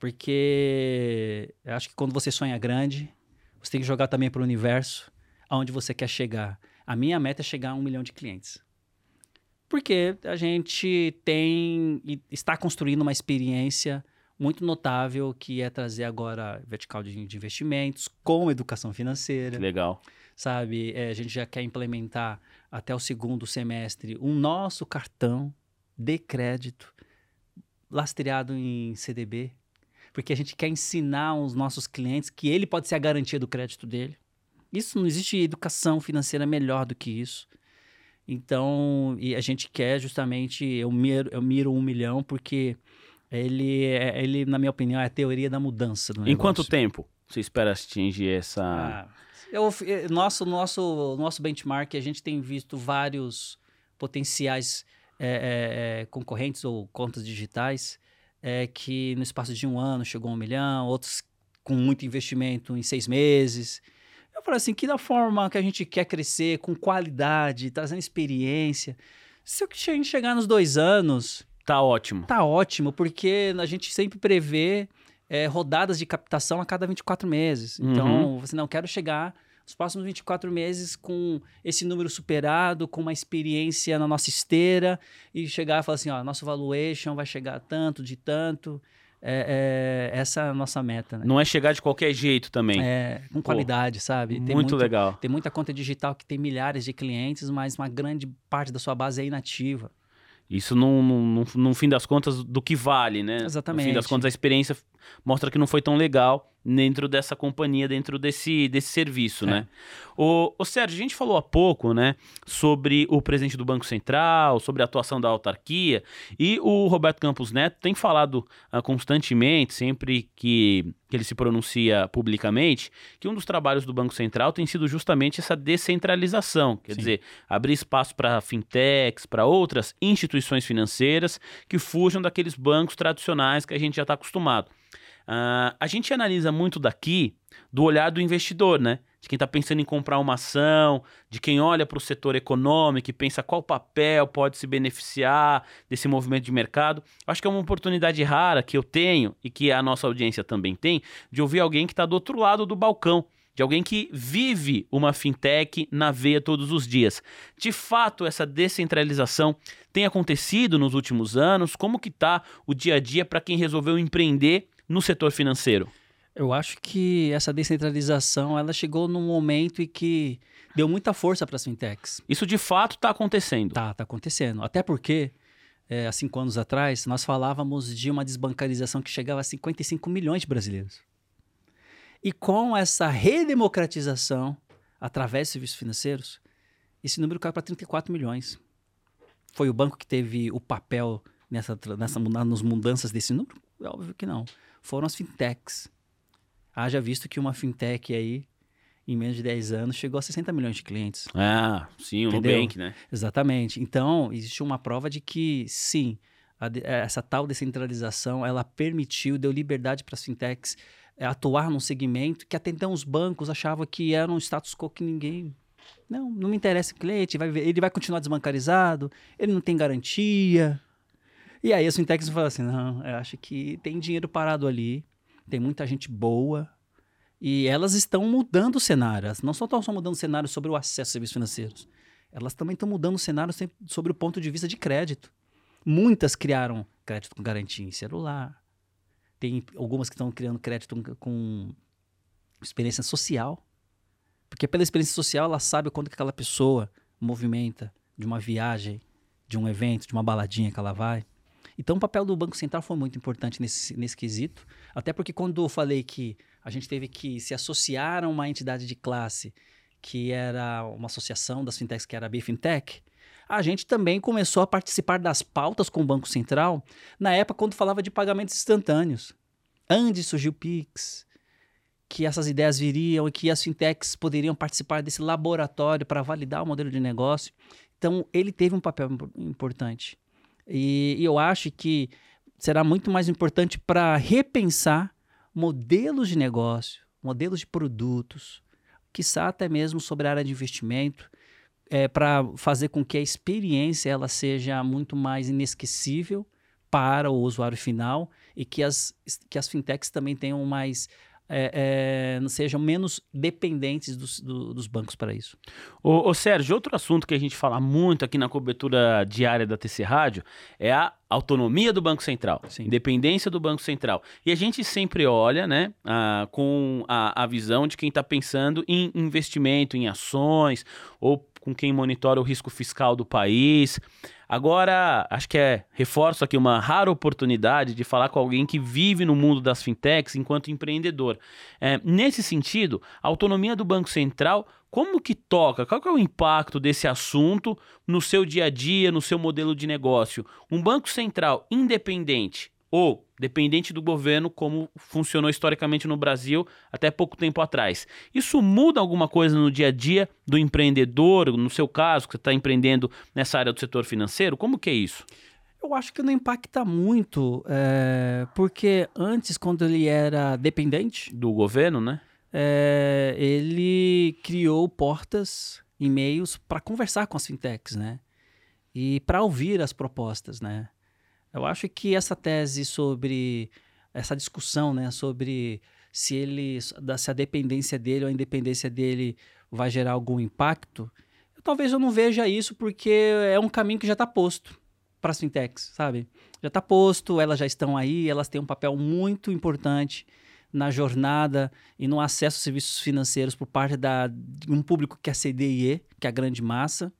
porque eu acho que quando você sonha grande, você tem que jogar também para o universo, aonde você quer chegar. A minha meta é chegar a um milhão de clientes. Porque a gente tem e está construindo uma experiência muito notável que é trazer agora vertical de, de investimentos com educação financeira Que legal. sabe? É, a gente já quer implementar até o segundo semestre um nosso cartão de crédito lastreado em CDB, porque a gente quer ensinar aos nossos clientes que ele pode ser a garantia do crédito dele. Isso não existe educação financeira melhor do que isso. Então, e a gente quer justamente, eu miro, eu miro um milhão porque ele, é- ele, na minha opinião, é a teoria da mudança do Em quanto tempo você espera atingir essa. Ah, eu, nosso, nosso, nosso benchmark, a gente tem visto vários potenciais eh, eh, eh, concorrentes ou contas digitais eh, que no espaço de um ano chegou a um milhão, outros com muito investimento em seis meses. Eu falo assim, que da forma que a gente quer crescer, com qualidade, trazendo experiência, se a gente chegar nos dois anos, Tá ótimo. Tá ótimo, porque a gente sempre prevê é, rodadas de captação a cada 24 meses. Então, você não quero chegar nos próximos 24 meses com esse número superado, com uma experiência na nossa esteira e chegar e falar assim, ó, nosso valuation vai chegar a tanto, de tanto. É, é, essa é a nossa meta, né? Não é chegar de qualquer jeito também. É, com qualidade, sabe? Tem muito, legal. Tem muita conta digital que tem milhares de clientes, mas uma grande parte da sua base é inativa. Isso, no fim das contas, do que vale, né? Exatamente. No fim das contas, a experiência mostra que não foi tão legal dentro dessa companhia, dentro desse, desse serviço, é. né? O, o Sérgio, a gente falou há pouco, né, sobre o presidente do Banco Central, sobre a atuação da autarquia, e o Roberto Campos Neto tem falado uh, constantemente, sempre que, que ele se pronuncia publicamente, que um dos trabalhos do Banco Central tem sido justamente essa descentralização, quer Sim. dizer, abrir espaço para fintechs, para outras instituições financeiras que fujam daqueles bancos tradicionais que a gente já está acostumado. Uh, a gente analisa muito daqui do olhar do investidor, né? De quem está pensando em comprar uma ação, de quem olha para o setor econômico e pensa qual papel pode se beneficiar desse movimento de mercado. Acho que é uma oportunidade rara que eu tenho e que a nossa audiência também tem de ouvir alguém que está do outro lado do balcão de alguém que vive uma fintech na veia todos os dias. De fato, essa descentralização tem acontecido nos últimos anos? Como que está o dia a dia para quem resolveu empreender no setor financeiro? Eu acho que essa descentralização ela chegou num momento em que deu muita força para as fintechs. Isso de fato está acontecendo? Tá, está acontecendo. Até porque, é, há cinco anos atrás, nós falávamos de uma desbancarização que chegava a 55 milhões de brasileiros. E com essa redemocratização, através de serviços financeiros, esse número caiu para 34 milhões. Foi o banco que teve o papel nessa, nessa nas mudanças desse número? É óbvio que não foram as fintechs. Haja visto que uma fintech aí, em menos de 10 anos, chegou a 60 milhões de clientes. Ah, sim, o Nubank, né? Exatamente. Então, existe uma prova de que, sim, a, essa tal descentralização, ela permitiu, deu liberdade para as fintechs é, atuar num segmento que até então os bancos achavam que era um status quo que ninguém... Não, não me interessa o cliente, vai, ele vai continuar desbancarizado, ele não tem garantia, e aí as fintechs falam assim, não, eu acho que tem dinheiro parado ali, tem muita gente boa, e elas estão mudando o cenário. Elas não só estão só mudando o cenário sobre o acesso a serviços financeiros, elas também estão mudando o cenário sobre o ponto de vista de crédito. Muitas criaram crédito com garantia em celular, tem algumas que estão criando crédito com experiência social, porque pela experiência social ela sabe quanto que aquela pessoa movimenta de uma viagem, de um evento, de uma baladinha que ela vai. Então, o papel do Banco Central foi muito importante nesse, nesse quesito, até porque quando eu falei que a gente teve que se associar a uma entidade de classe, que era uma associação das fintechs, que era a BFintech, a gente também começou a participar das pautas com o Banco Central na época quando falava de pagamentos instantâneos. Antes surgiu o Pix, que essas ideias viriam e que as fintechs poderiam participar desse laboratório para validar o modelo de negócio. Então, ele teve um papel importante. E, e eu acho que será muito mais importante para repensar modelos de negócio, modelos de produtos, quiçá até mesmo sobre a área de investimento, é, para fazer com que a experiência ela seja muito mais inesquecível para o usuário final e que as, que as fintechs também tenham mais é, é, sejam menos dependentes dos, do, dos bancos para isso. Ô, ô, Sérgio, outro assunto que a gente fala muito aqui na cobertura diária da TC Rádio é a autonomia do Banco Central, Sim. independência do Banco Central. E a gente sempre olha né, a, com a, a visão de quem está pensando em investimento, em ações, ou com quem monitora o risco fiscal do país. Agora, acho que é, reforço aqui uma rara oportunidade de falar com alguém que vive no mundo das fintechs enquanto empreendedor. É, nesse sentido, a autonomia do Banco Central, como que toca? Qual que é o impacto desse assunto no seu dia a dia, no seu modelo de negócio? Um Banco Central independente ou dependente do governo, como funcionou historicamente no Brasil até pouco tempo atrás. Isso muda alguma coisa no dia a dia do empreendedor, no seu caso, que você está empreendendo nessa área do setor financeiro? Como que é isso? Eu acho que não impacta muito, é, porque antes, quando ele era dependente do governo, né? É, ele criou portas, e-mails para conversar com as fintechs, né? E para ouvir as propostas, né? Eu acho que essa tese sobre essa discussão, né, sobre se ele, se a dependência dele ou a independência dele vai gerar algum impacto, talvez eu não veja isso porque é um caminho que já está posto para as fintechs, sabe? Já está posto, elas já estão aí, elas têm um papel muito importante na jornada e no acesso a serviços financeiros por parte da, de um público que é CDIE, que é a grande massa.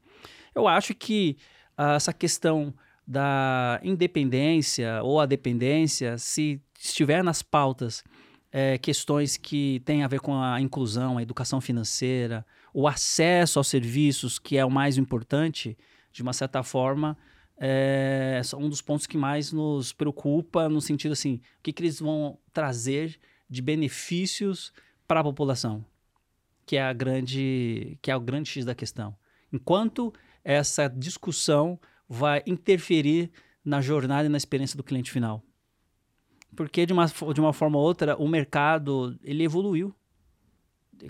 Eu acho que uh, essa questão da independência ou a dependência, se, estiver nas pautas é, questões que têm a ver com a inclusão, a educação financeira, o acesso aos serviços, que é o mais importante, de uma certa forma, é um dos pontos que mais nos preocupa no sentido assim, o que, que eles vão trazer de benefícios para a população, que é a grande, que é o grande x da questão. Enquanto essa discussão vai interferir na jornada e na experiência do cliente final. Porque de uma, de uma forma ou outra, o mercado, ele evoluiu.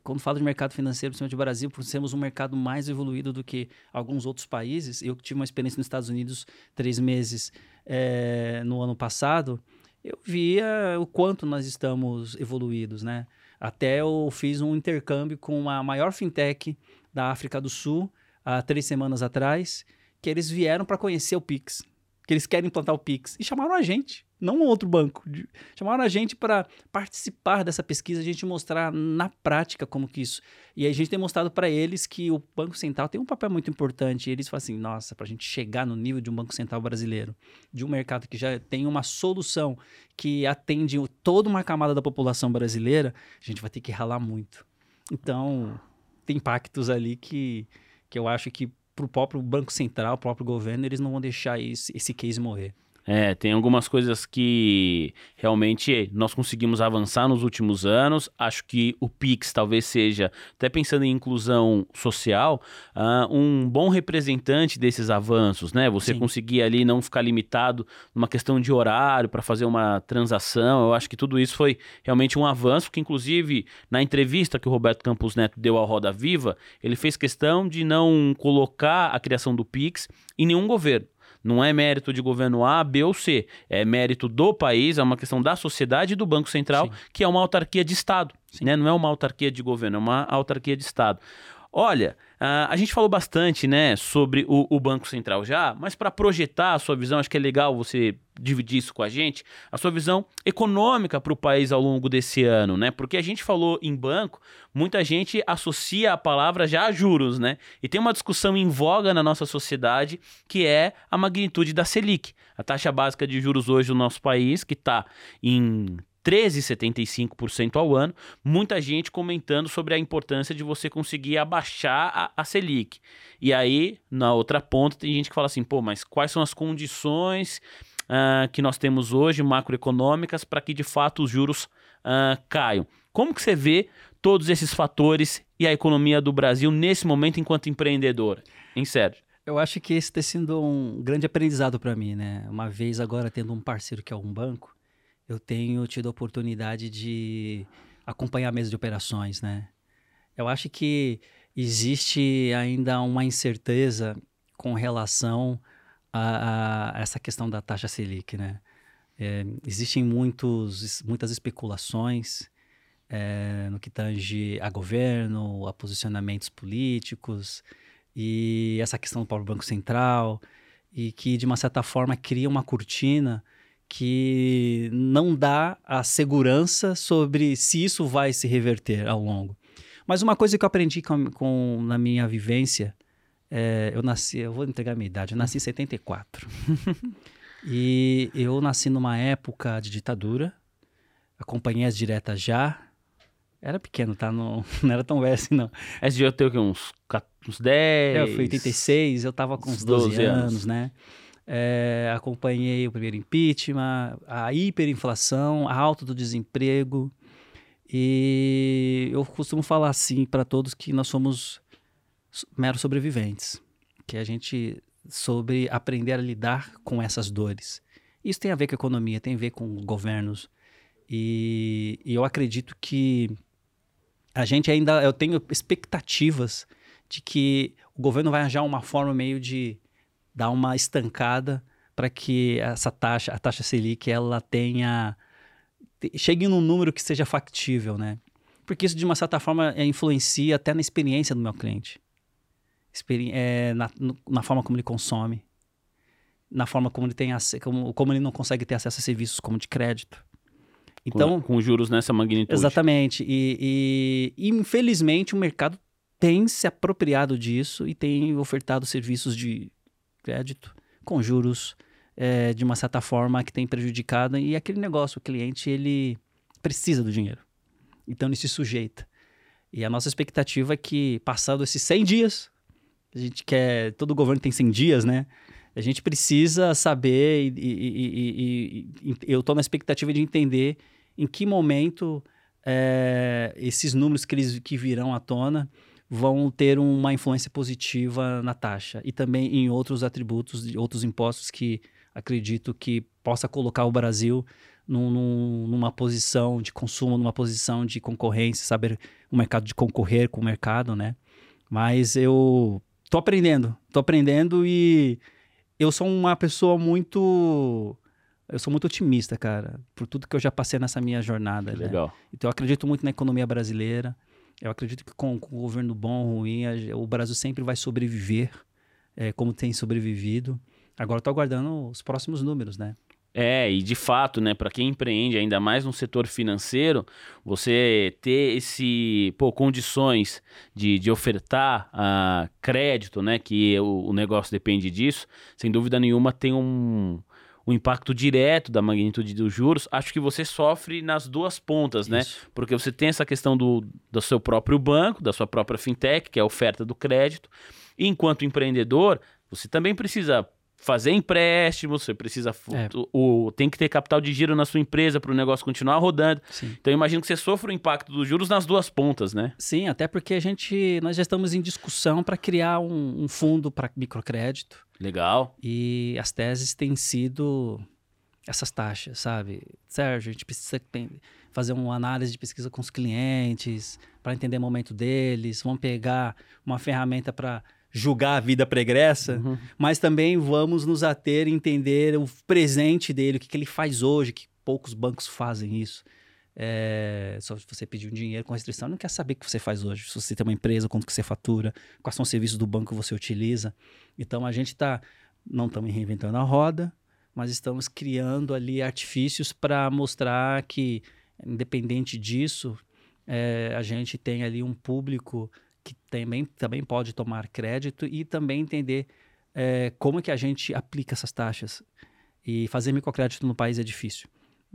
Quando falo de mercado financeiro, principalmente no Brasil, por sermos um mercado mais evoluído do que alguns outros países, eu tive uma experiência nos Estados Unidos três meses é, no ano passado, eu via o quanto nós estamos evoluídos, né? Até eu fiz um intercâmbio com a maior fintech da África do Sul há três semanas atrás, que eles vieram para conhecer o Pix, que eles querem implantar o Pix e chamaram a gente não um outro banco. Chamaram a gente para participar dessa pesquisa, a gente mostrar na prática como que isso. E a gente tem mostrado para eles que o Banco Central tem um papel muito importante. E eles falam assim: nossa, para a gente chegar no nível de um Banco Central brasileiro, de um mercado que já tem uma solução que atende toda uma camada da população brasileira, a gente vai ter que ralar muito. Então, tem impactos ali que, que eu acho que para o próprio Banco Central, o próprio governo, eles não vão deixar esse, esse case morrer. É, tem algumas coisas que realmente nós conseguimos avançar nos últimos anos. Acho que o Pix talvez seja, até pensando em inclusão social, uh, um bom representante desses avanços, né? Você Sim. conseguir ali não ficar limitado numa questão de horário para fazer uma transação. Eu acho que tudo isso foi realmente um avanço, que inclusive na entrevista que o Roberto Campos Neto deu ao Roda Viva, ele fez questão de não colocar a criação do Pix em nenhum governo. Não é mérito de governo A, B ou C. É mérito do país, é uma questão da sociedade e do Banco Central, Sim. que é uma autarquia de Estado. Né? Não é uma autarquia de governo, é uma autarquia de Estado. Olha, uh, a gente falou bastante né, sobre o, o Banco Central já, mas para projetar a sua visão, acho que é legal você dividir isso com a gente, a sua visão econômica para o país ao longo desse ano, né? Porque a gente falou em banco, muita gente associa a palavra já a juros, né? E tem uma discussão em voga na nossa sociedade que é a magnitude da Selic. A taxa básica de juros hoje do nosso país, que está em 13,75% ao ano. Muita gente comentando sobre a importância de você conseguir abaixar a, a, Selic. E aí, na outra ponta, tem gente que fala assim: pô, mas quais são as condições uh, que nós temos hoje, macroeconômicas, para que de fato os juros uh, caiam? Como que você vê todos esses fatores e a economia do Brasil nesse momento enquanto empreendedor? Em Sérgio? Eu acho que esse tem sido um grande aprendizado para mim, né? Uma vez agora tendo um parceiro que é um banco, eu tenho tido a oportunidade de acompanhar a mesa de operações, né? Eu acho que existe ainda uma incerteza com relação a, a essa questão da taxa Selic, né? É, existem muitos, muitas especulações é, no que tange a governo, a posicionamentos políticos e essa questão do próprio Banco Central e que, de uma certa forma, cria uma cortina que não dá a segurança sobre se isso vai se reverter ao longo. Mas uma coisa que eu aprendi com, com na minha vivência, é, eu nasci, eu vou entregar a minha idade, eu nasci em 74. e eu nasci numa época de ditadura, acompanhei as diretas já, era pequeno, tá? Não, não era tão velho assim, não. Esse dia eu tenho uns, uns 10... É, eu fui 86, eu tava com uns 12, 12 anos, anos, né? É, acompanhei o primeiro impeachment, a hiperinflação, a alta do desemprego. E eu costumo falar assim para todos que nós somos meros sobreviventes, que a gente sobre aprender a lidar com essas dores. Isso tem a ver com a economia, tem a ver com governos. E, e eu acredito que a gente ainda, eu tenho expectativas de que o governo vai arranjar uma forma meio de dar uma estancada para que essa taxa, a taxa Selic, ela tenha chegue num número que seja factível, né? Porque isso de uma certa forma é, influencia até na experiência do meu cliente, Experi é, na, na, forma como ele consome, na forma como ele tem como, como ele não consegue ter acesso a serviços como de crédito. Então, com, com juros nessa magnitude. Exatamente. E, e, e, infelizmente o mercado tem se apropriado disso e tem ofertado serviços de crédito com juros é, de uma certa forma que tem prejudicado e aquele negócio, o cliente ele precisa do dinheiro, então ele se sujeita. E a nossa expectativa é que passado esses 100 dias, a gente quer, todo governo tem 100 dias, né? A gente precisa saber e, e, e, e eu estou na expectativa de entender em que momento é, esses números que, eles, que virão à tona vão ter uma influência positiva na taxa e também em outros atributos, outros impostos que acredito que possa colocar o Brasil num, num, numa posição de consumo, numa posição de concorrência, saber o mercado de concorrer com o mercado, né? Mas eu tô aprendendo, tô aprendendo e eu sou uma pessoa muito eu sou muito otimista, cara, por tudo que eu já passei nessa minha jornada. Né? Legal. Então eu acredito muito na economia brasileira. Eu acredito que com, com o governo bom ruim, a, o Brasil sempre vai sobreviver, é, como tem sobrevivido. Agora estou aguardando os próximos números, né? É, e de fato, né, para quem empreende ainda mais no setor financeiro, você ter esse, pô, condições de, de ofertar uh, crédito, né, que o, o negócio depende disso, sem dúvida nenhuma tem um, um impacto direto da magnitude dos juros, acho que você sofre nas duas pontas, né? Isso. né? Porque você tem essa questão do, do seu próprio banco, da sua própria fintech, que é a oferta do crédito. E enquanto empreendedor, você também precisa fazer empréstimos, você precisa. É. O, o, tem que ter capital de giro na sua empresa para o negócio continuar rodando. Sim. Então eu imagino que você sofre o impacto dos juros nas duas pontas, né? Sim, até porque a gente. Nós já estamos em discussão para criar um, um fundo para microcrédito. Legal. E as teses têm sido essas taxas, sabe? Sérgio, a gente precisa fazer uma análise de pesquisa com os clientes para entender o momento deles. Vamos pegar uma ferramenta para julgar a vida pregressa, uhum. mas também vamos nos ater e entender o presente dele, o que, que ele faz hoje, que poucos bancos fazem isso. É, só se você pedir um dinheiro com restrição, não quer saber o que você faz hoje. Se você tem uma empresa, quanto que você fatura, quais são os serviços do banco que você utiliza. Então a gente está, não estamos reinventando a roda, mas estamos criando ali artifícios para mostrar que, independente disso, é, a gente tem ali um público que também, também pode tomar crédito e também entender é, como que a gente aplica essas taxas. E fazer microcrédito no país é difícil.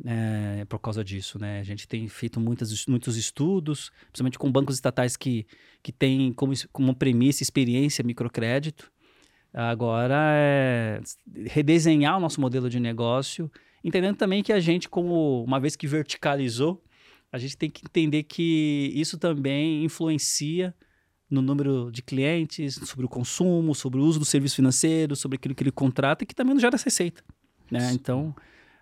É, por causa disso, né? A gente tem feito muitas, muitos estudos, principalmente com bancos estatais que, que têm como, como premissa experiência microcrédito. Agora é redesenhar o nosso modelo de negócio, entendendo também que a gente, como uma vez que verticalizou, a gente tem que entender que isso também influencia no número de clientes, sobre o consumo, sobre o uso do serviço financeiro, sobre aquilo que ele contrata e que também não gera receita. Né? Então,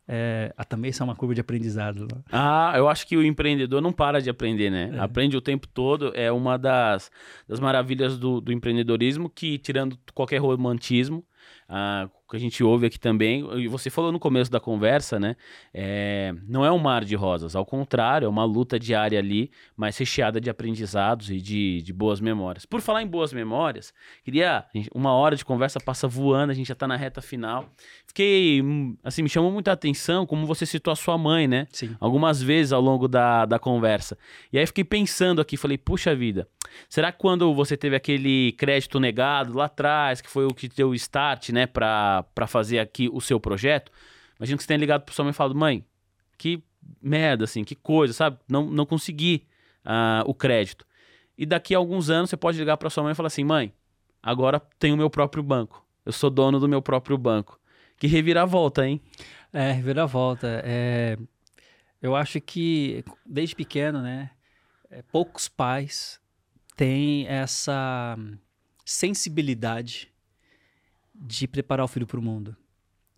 é, também isso é uma curva de aprendizado. Né? Ah, eu acho que o empreendedor não para de aprender, né? É. Aprende o tempo todo. É uma das, das maravilhas do, do empreendedorismo que, tirando qualquer romantismo, ah, que a gente ouve aqui também, e você falou no começo da conversa, né? É, não é um mar de rosas, ao contrário, é uma luta diária ali, mas recheada de aprendizados e de, de boas memórias. Por falar em boas memórias, queria. Uma hora de conversa passa voando, a gente já tá na reta final. Fiquei. Assim, me chamou muita atenção como você citou a sua mãe, né? Sim. Algumas vezes ao longo da, da conversa. E aí fiquei pensando aqui, falei, puxa vida, será que quando você teve aquele crédito negado lá atrás, que foi o que deu o start, né, pra para fazer aqui o seu projeto, imagina que você tenha ligado para sua mãe e falado, mãe, que merda, assim, que coisa, sabe? Não, não consegui uh, o crédito. E daqui a alguns anos você pode ligar para sua mãe e falar assim, mãe, agora tenho o meu próprio banco. Eu sou dono do meu próprio banco. Que reviravolta, hein? É, reviravolta. É... Eu acho que desde pequeno, né, é, poucos pais têm essa sensibilidade de preparar o filho para o mundo.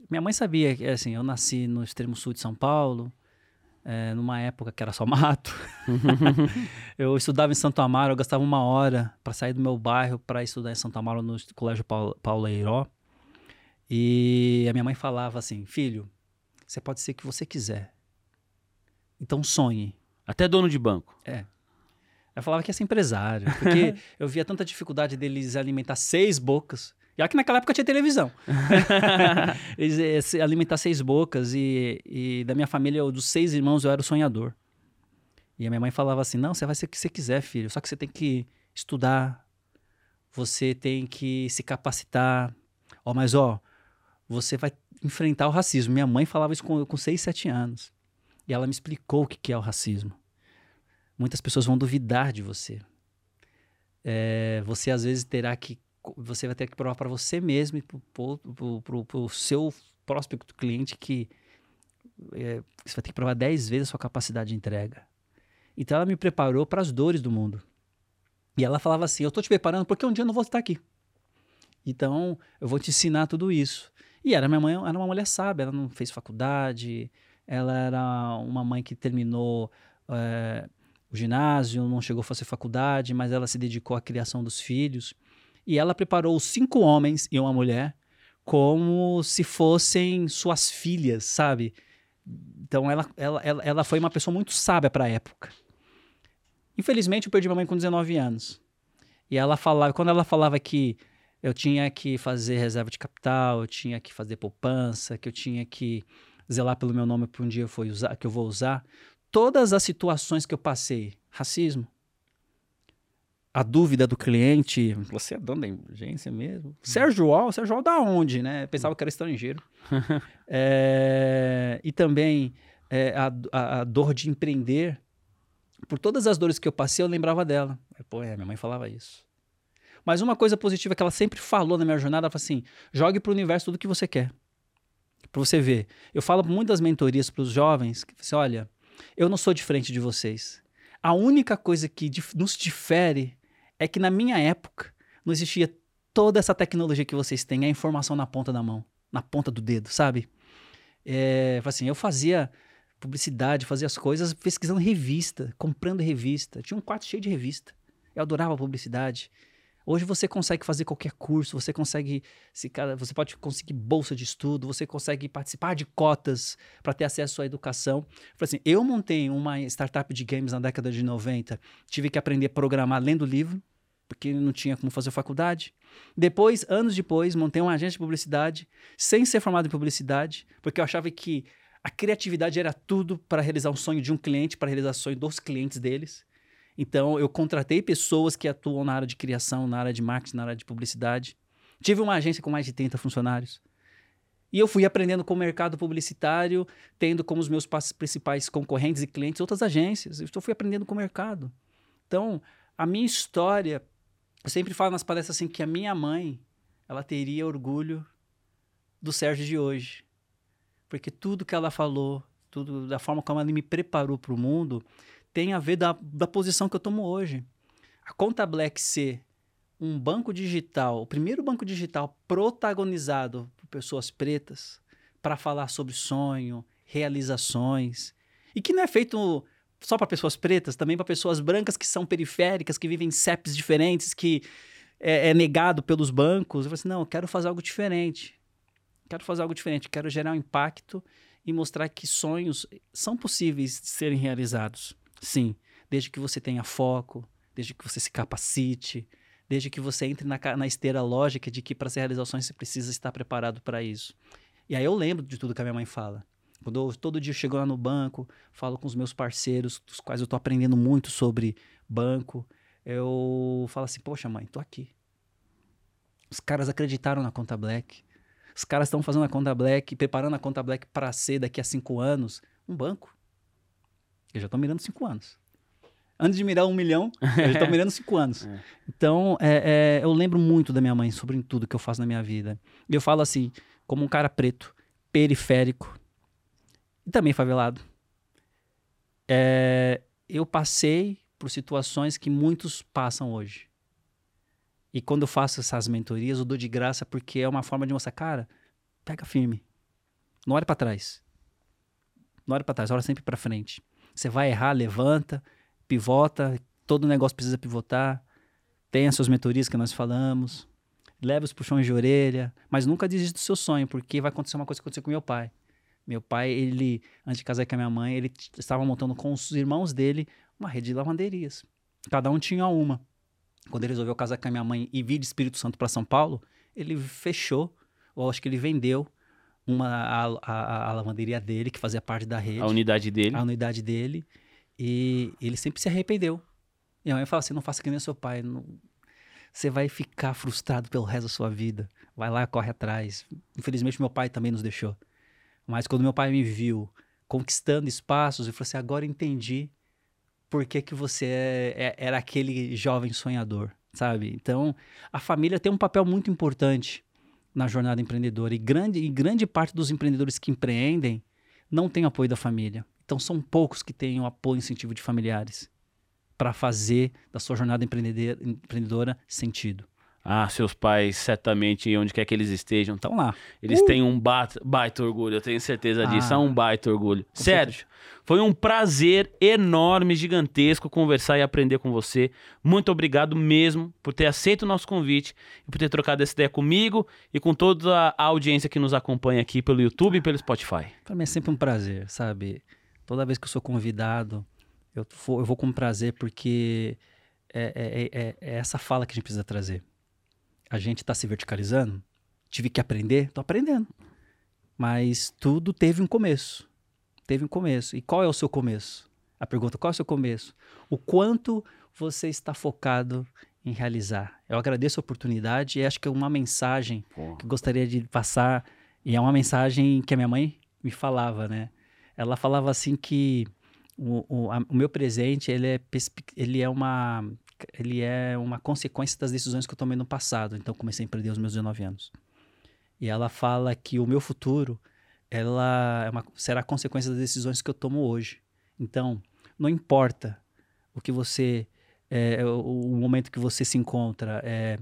Minha mãe sabia que, assim, eu nasci no extremo sul de São Paulo, é, numa época que era só mato. eu estudava em Santo Amaro, eu gastava uma hora para sair do meu bairro para estudar em Santo Amaro no Colégio Paulo, Pauleiró. E a minha mãe falava assim: Filho, você pode ser o que você quiser. Então sonhe. Até dono de banco. É. Eu falava que ia ser empresário, porque eu via tanta dificuldade deles alimentar seis bocas. Já que naquela época tinha televisão. Eles eh, alimentar seis bocas e, e da minha família, dos seis irmãos, eu era o sonhador. E a minha mãe falava assim: não, você vai ser o que você quiser, filho. Só que você tem que estudar, você tem que se capacitar. Ó, mas ó, você vai enfrentar o racismo. Minha mãe falava isso com, com 6, 7 anos. E ela me explicou o que é o racismo. Muitas pessoas vão duvidar de você. É, você às vezes terá que. Você vai ter que provar para você mesmo e para o seu próspecto cliente que é, você vai ter que provar 10 vezes a sua capacidade de entrega. Então ela me preparou para as dores do mundo. E ela falava assim: Eu estou te preparando porque um dia eu não vou estar aqui. Então eu vou te ensinar tudo isso. E era minha mãe, era uma mulher sábia, ela não fez faculdade, ela era uma mãe que terminou é, o ginásio, não chegou a fazer faculdade, mas ela se dedicou à criação dos filhos. E ela preparou cinco homens e uma mulher como se fossem suas filhas, sabe? Então ela, ela, ela, ela foi uma pessoa muito sábia para a época. Infelizmente, eu perdi minha mãe com 19 anos. E ela falava, quando ela falava que eu tinha que fazer reserva de capital, eu tinha que fazer poupança, que eu tinha que zelar pelo meu nome para um dia eu for usar, que eu vou usar, todas as situações que eu passei, racismo, a dúvida do cliente, você é dono da agência mesmo? Sérgio Al, Sérgio Al da onde, né? Pensava que era estrangeiro. é, e também é, a, a, a, dor de empreender. Por todas as dores que eu passei, eu lembrava dela. Pô, é, minha mãe falava isso. Mas uma coisa positiva que ela sempre falou na minha jornada, ela falou assim, jogue para o universo tudo que você quer. Para você ver. Eu falo muitas mentorias para os jovens, que assim, olha, eu não sou diferente de vocês. A única coisa que nos difere é que na minha época não existia toda essa tecnologia que vocês têm, a informação na ponta da mão, na ponta do dedo, sabe? É, assim, eu fazia publicidade, fazia as coisas pesquisando revista, comprando revista. Tinha um quarto cheio de revista. Eu adorava publicidade. Hoje você consegue fazer qualquer curso, você consegue, se, você pode conseguir bolsa de estudo, você consegue participar de cotas para ter acesso à educação. Assim, eu montei uma startup de games na década de 90, tive que aprender a programar lendo livro, porque não tinha como fazer faculdade. Depois, anos depois, montei uma agência de publicidade, sem ser formado em publicidade, porque eu achava que a criatividade era tudo para realizar um sonho de um cliente, para realizar o sonho dos clientes deles. Então, eu contratei pessoas que atuam na área de criação, na área de marketing, na área de publicidade. Tive uma agência com mais de 30 funcionários. E eu fui aprendendo com o mercado publicitário, tendo como os meus principais concorrentes e clientes outras agências. Eu fui aprendendo com o mercado. Então, a minha história eu sempre falo nas palestras assim que a minha mãe, ela teria orgulho do Sérgio de hoje. Porque tudo que ela falou, tudo da forma como ela me preparou para o mundo, tem a ver da, da posição que eu tomo hoje. A Conta Black ser um banco digital, o primeiro banco digital protagonizado por pessoas pretas para falar sobre sonho, realizações, e que não é feito só para pessoas pretas, também para pessoas brancas que são periféricas, que vivem em CEPs diferentes, que é, é negado pelos bancos. Eu falei assim, não, eu quero fazer algo diferente. Quero fazer algo diferente, quero gerar um impacto e mostrar que sonhos são possíveis de serem realizados. Sim, desde que você tenha foco, desde que você se capacite, desde que você entre na, na esteira lógica de que para realizar sonhos você precisa estar preparado para isso. E aí eu lembro de tudo que a minha mãe fala. Quando eu, todo dia eu chego lá no banco, falo com os meus parceiros, dos quais eu estou aprendendo muito sobre banco, eu falo assim, poxa mãe, tô aqui. Os caras acreditaram na conta Black. Os caras estão fazendo a conta Black, preparando a conta Black para ser daqui a cinco anos um banco. Eu já estou mirando cinco anos. Antes de mirar um milhão, eu já estou mirando cinco anos. É. Então, é, é, eu lembro muito da minha mãe sobre tudo que eu faço na minha vida. E eu falo assim, como um cara preto, periférico, e também favelado. É, eu passei por situações que muitos passam hoje. E quando eu faço essas mentorias, eu dou de graça porque é uma forma de mostrar, cara, pega firme. Não olhe para trás. Não olhe para trás, olha sempre para frente. Você vai errar, levanta, pivota, todo negócio precisa pivotar. Tem as suas mentorias que nós falamos. Leva os puxões de orelha, mas nunca desista do seu sonho, porque vai acontecer uma coisa que aconteceu com meu pai. Meu pai, ele, antes de casar com a minha mãe, ele estava montando com os irmãos dele uma rede de lavanderias. Cada um tinha uma. Quando ele resolveu casar com a minha mãe e vir de Espírito Santo para São Paulo, ele fechou, ou acho que ele vendeu uma, a, a, a, lavanderia dele, que fazia parte da rede. A unidade dele. A unidade dele. E ele sempre se arrependeu. E a mãe fala assim: não faça que nem seu pai. Não... você vai ficar frustrado pelo resto da sua vida. Vai lá, corre atrás. Infelizmente, meu pai também nos deixou. Mas quando meu pai me viu conquistando espaços, ele falou assim: agora entendi por que, que você é, é, era aquele jovem sonhador, sabe? Então, a família tem um papel muito importante na jornada empreendedora. E grande, e grande parte dos empreendedores que empreendem não tem apoio da família. Então, são poucos que têm o apoio e incentivo de familiares para fazer da sua jornada empreendedora sentido. Ah, seus pais, certamente, onde quer que eles estejam, estão lá. Eles uh! têm um baita, baita, orgulho, eu tenho certeza disso. Ah, é um baita orgulho. Sérgio, foi um prazer enorme, gigantesco conversar e aprender com você. Muito obrigado mesmo por ter aceito o nosso convite e por ter trocado essa ideia comigo e com toda a audiência que nos acompanha aqui pelo YouTube e pelo Spotify. Para mim é sempre um prazer, sabe? Toda vez que eu sou convidado, eu vou, eu vou com prazer porque é, é, é, é essa fala que a gente precisa trazer a gente está se verticalizando, tive que aprender, estou aprendendo. Mas tudo teve um começo. Teve um começo. E qual é o seu começo? A pergunta, qual é o seu começo? O quanto você está focado em realizar? Eu agradeço a oportunidade e acho que é uma mensagem Pô. que gostaria de passar. E é uma mensagem que a minha mãe me falava, né? Ela falava assim que o, o, a, o meu presente, ele é, ele é uma ele é uma consequência das decisões que eu tomei no passado. Então, comecei a empreender aos meus 19 anos. E ela fala que o meu futuro ela é uma, será consequência das decisões que eu tomo hoje. Então, não importa o que você, é, o, o, momento que você se encontra, é,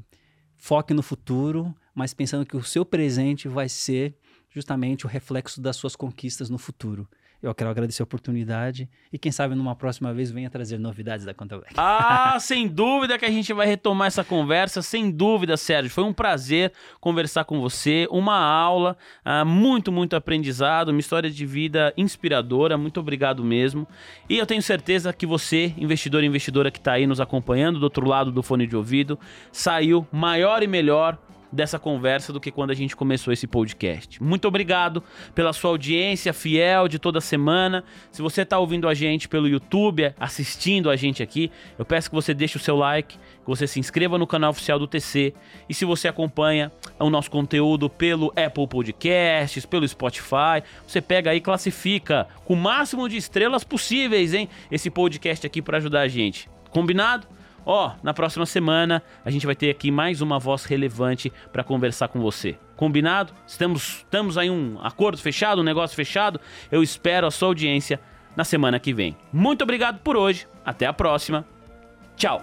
foque no futuro, mas pensando que o seu presente vai ser justamente o reflexo das suas conquistas no futuro. Eu quero agradecer a oportunidade e quem sabe numa próxima vez venha trazer novidades da Conta Black. Ah, sem dúvida que a gente vai retomar essa conversa, sem dúvida, Sérgio. Foi um prazer conversar com você, uma aula, uh, muito, muito aprendizado, uma história de vida inspiradora. Muito obrigado mesmo. E eu tenho certeza que você, investidor e investidora que está aí nos acompanhando do outro lado do fone de ouvido, saiu maior e melhor dessa conversa do que quando a gente começou esse podcast. Muito obrigado pela sua audiência fiel de toda semana. Se você está ouvindo a gente pelo YouTube, assistindo a gente aqui, eu peço que você deixe o seu like, que você se inscreva no canal oficial do TC. E se você acompanha o nosso conteúdo pelo Apple Podcasts, pelo Spotify, você pega aí e classifica com o máximo de estrelas possíveis, hein? Esse podcast aqui para ajudar a gente. Combinado? Ó, na próxima semana a gente vai ter aqui mais uma voz relevante para conversar com você. Combinado? Estamos, estamos aí um acordo fechado, um negócio fechado. Eu espero a sua audiência na semana que vem. Muito obrigado por hoje. Até a próxima. Tchau.